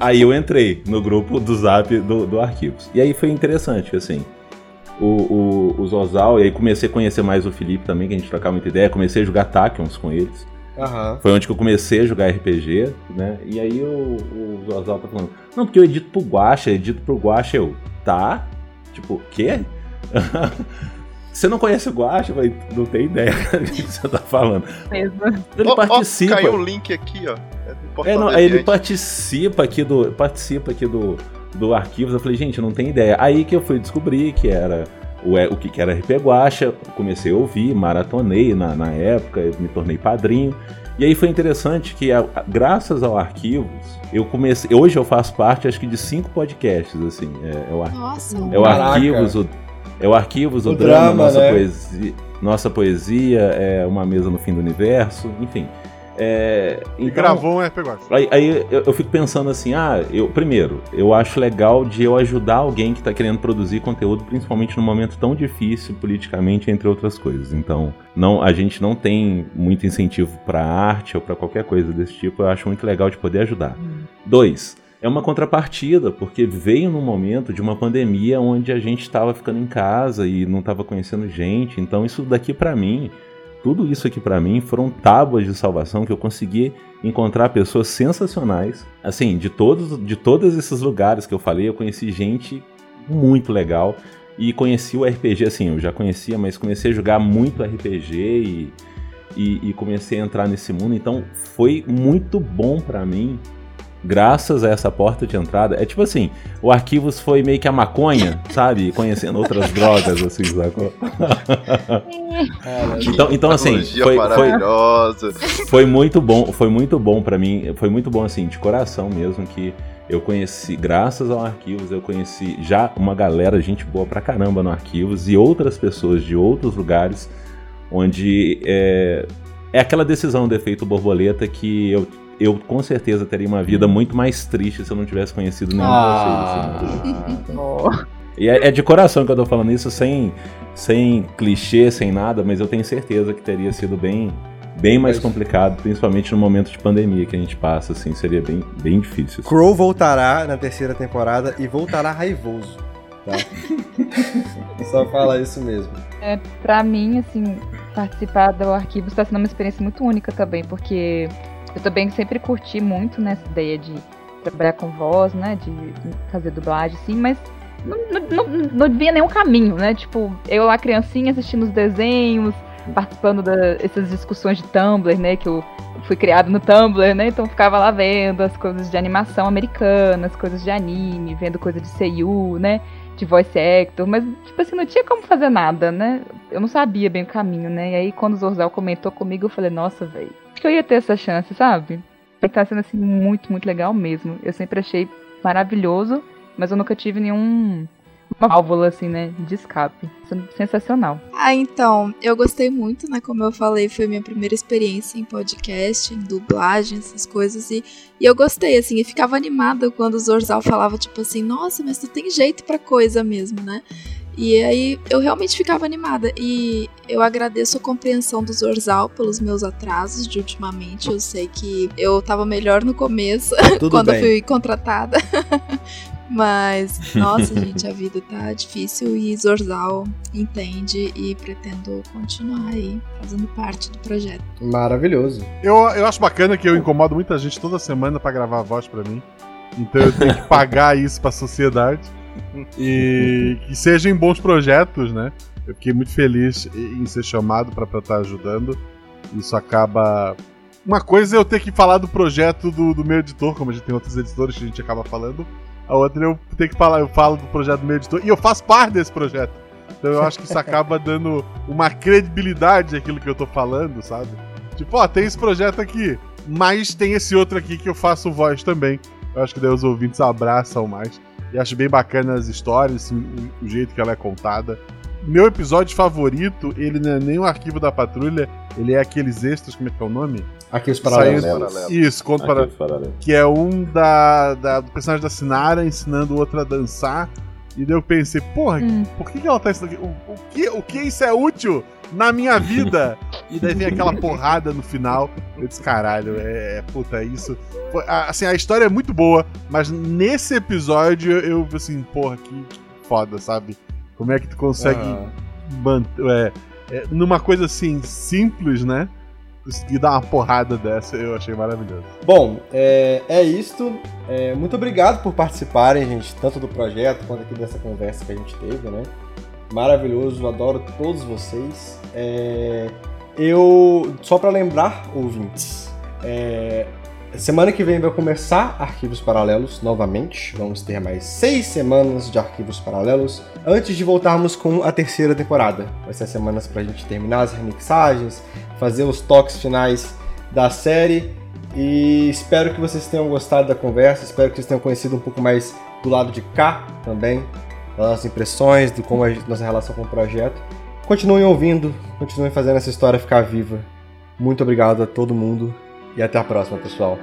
Aí eu entrei no grupo do Zap do, do Arquivos. E aí foi interessante, assim. O, o, o Zozal, e aí comecei a conhecer mais o Felipe também, que a gente trocava muita ideia, comecei a jogar Tachyons com eles. Aham. Foi onde que eu comecei a jogar RPG, né? E aí o, o Zozal tá falando, não, porque eu edito pro Guacha, edito pro Guacha, eu, tá? Tipo, quê? Você não conhece o Guacha? Não tem ideia do que você tá falando. Mesmo. Ele ó, participa. caiu o link aqui, ó. É É, não, aí ele participa aqui do. Participa aqui do, do arquivos. Eu falei, gente, eu não tenho ideia. Aí que eu fui descobrir que era o, o que que era RP Guacha, comecei a ouvir, maratonei na, na época, me tornei padrinho. E aí foi interessante que, a- graças ao arquivos, eu comecei. Hoje eu faço parte, acho que, de cinco podcasts, assim. É, é o, ar- Nossa. é o Caraca. arquivos, o, é o arquivos, o, O drama, drama, nossa né? poesia, nossa poesia, é uma mesa no fim do universo, enfim. É, E então- gravou um RP Guacha. Aí, aí eu, eu fico pensando assim, ah, eu primeiro, eu acho legal de eu ajudar alguém que está querendo produzir conteúdo, principalmente num momento tão difícil politicamente, entre outras coisas. Então, não, a gente não tem muito incentivo para arte ou para qualquer coisa desse tipo. Eu acho muito legal de poder ajudar. Dois, é uma contrapartida, porque veio num momento de uma pandemia onde a gente estava ficando em casa e não estava conhecendo gente. Então, isso daqui para mim, tudo isso aqui para mim foram tábuas de salvação que eu consegui encontrar pessoas sensacionais. Assim, de todos, de todos esses lugares que eu falei, eu conheci gente muito legal e conheci o RPG assim, eu já conhecia, mas comecei a jogar muito RPG e, e, e comecei a entrar nesse mundo. Então, foi muito bom para mim. Graças a essa porta de entrada, é tipo assim, o Arquivos foi meio que a maconha, sabe? Conhecendo outras drogas, assim, sacou? Então, então assim, foi, foi, maravilhosa. foi muito bom, foi muito bom para mim, foi muito bom assim, de coração mesmo que eu conheci, graças ao Arquivos, eu conheci já uma galera, gente boa pra caramba no Arquivos e outras pessoas de outros lugares onde é, é aquela decisão do efeito borboleta que eu, eu com certeza teria uma vida muito mais triste se eu não tivesse conhecido nenhum Ah. de vocês. Assim, e é, é de coração que eu tô falando isso, sem, sem clichê, sem nada, mas eu tenho certeza que teria sido bem, bem mais Mas- complicado, principalmente no momento de pandemia que a gente passa, assim, seria bem, bem difícil. assim. Crow voltará na terceira temporada e voltará raivoso, tá? Só falar isso mesmo. É, pra mim, assim, participar do arquivo está sendo uma experiência muito única também, porque eu também sempre curti muito né, essa ideia de trabalhar com voz, né? De fazer dublagem, assim, mas não, não, não, não via nenhum caminho, né? Tipo, eu lá criancinha assistindo os desenhos, participando dessas discussões de Tumblr, né? Que eu fui criado no Tumblr, né? Então ficava lá vendo as coisas de animação americana, as coisas de anime, vendo coisa de Seiyu, né? De voice actor, mas, tipo assim, não tinha como fazer nada, né? Eu não sabia bem o caminho, né? E aí, quando o Zorzal comentou comigo, eu falei, nossa, velho, que eu ia ter essa chance, sabe? E tá sendo, assim, muito, muito legal mesmo. Eu sempre achei maravilhoso, mas eu nunca tive nenhum. Uma válvula, assim, né? De escape. Sendo sensacional. Ah, então, eu gostei muito, né? Como eu falei, foi minha primeira experiência em podcast, em dublagem, essas coisas. E, e eu gostei, assim, e ficava animada quando o Zorzal falava, tipo assim, nossa, mas tu tem jeito pra coisa mesmo, né? E aí eu realmente ficava animada. E eu agradeço a compreensão do Zorzal pelos meus atrasos de ultimamente. Eu sei que eu tava melhor no começo, quando bem. eu fui contratada. Mas, nossa, gente, a vida tá difícil e Zorzal entende e pretendo continuar aí fazendo parte do projeto. Maravilhoso. Eu, eu acho bacana que eu incomodo muita gente toda semana pra gravar a voz pra mim. Então eu tenho que pagar isso pra sociedade. E que sejam bons projetos, né? Eu fiquei muito feliz em ser chamado pra estar ajudando. Isso acaba. Uma coisa é eu ter que falar do projeto do, do meu editor, como a gente tem outros editores que a gente acaba falando. A outra eu tenho que falar, eu falo do projeto do meu editor e eu faço parte desse projeto. Então eu acho que isso acaba dando uma credibilidade àquilo que eu tô falando, sabe? Tipo, ó, tem esse projeto aqui, mas tem esse outro aqui que eu faço voz também. Eu acho que daí os ouvintes abraçam mais. E acho bem bacana as histórias, assim, o, jeito que ela é contada. Meu episódio favorito, ele não é nem o arquivo da patrulha, ele é aqueles extras, como é que é o nome? Aqui os paralelos. Saindo-. Isso, conto para paralelo. que é um da, da- do personagem da Sinara ensinando o outro a dançar. E daí eu pensei, porra, Hum. por que, que ela tá ensinando? O, o, que, o que isso é útil na minha vida? e daí vem aquela porrada no final. Eu disse, caralho, é, é puta, é isso. Foi- a- assim, a história é muito boa, mas nesse episódio eu, assim, porra, que, que foda, sabe? Como é que tu consegue Ah. manter. É, é, numa coisa assim, simples, né? Conseguir dar uma porrada dessa, eu achei maravilhoso. Bom, é, é isto. É, muito obrigado por participarem, gente, tanto do projeto quanto aqui dessa conversa que a gente teve, né? Maravilhoso, adoro todos vocês. É, eu, só para lembrar, ouvintes, é, semana que vem vai começar Arquivos Paralelos novamente. Vamos ter mais seis semanas de Arquivos Paralelos antes de voltarmos com a terceira temporada. Vai ser semanas pra gente terminar as remixagens, fazer os toques finais da série. E espero que vocês tenham gostado da conversa, espero que vocês tenham conhecido um pouco mais do lado de cá também, nossas impressões, de como a nossa relação com o projeto. Continuem ouvindo, continuem fazendo essa história ficar viva. Muito obrigado a todo mundo e até a próxima, pessoal.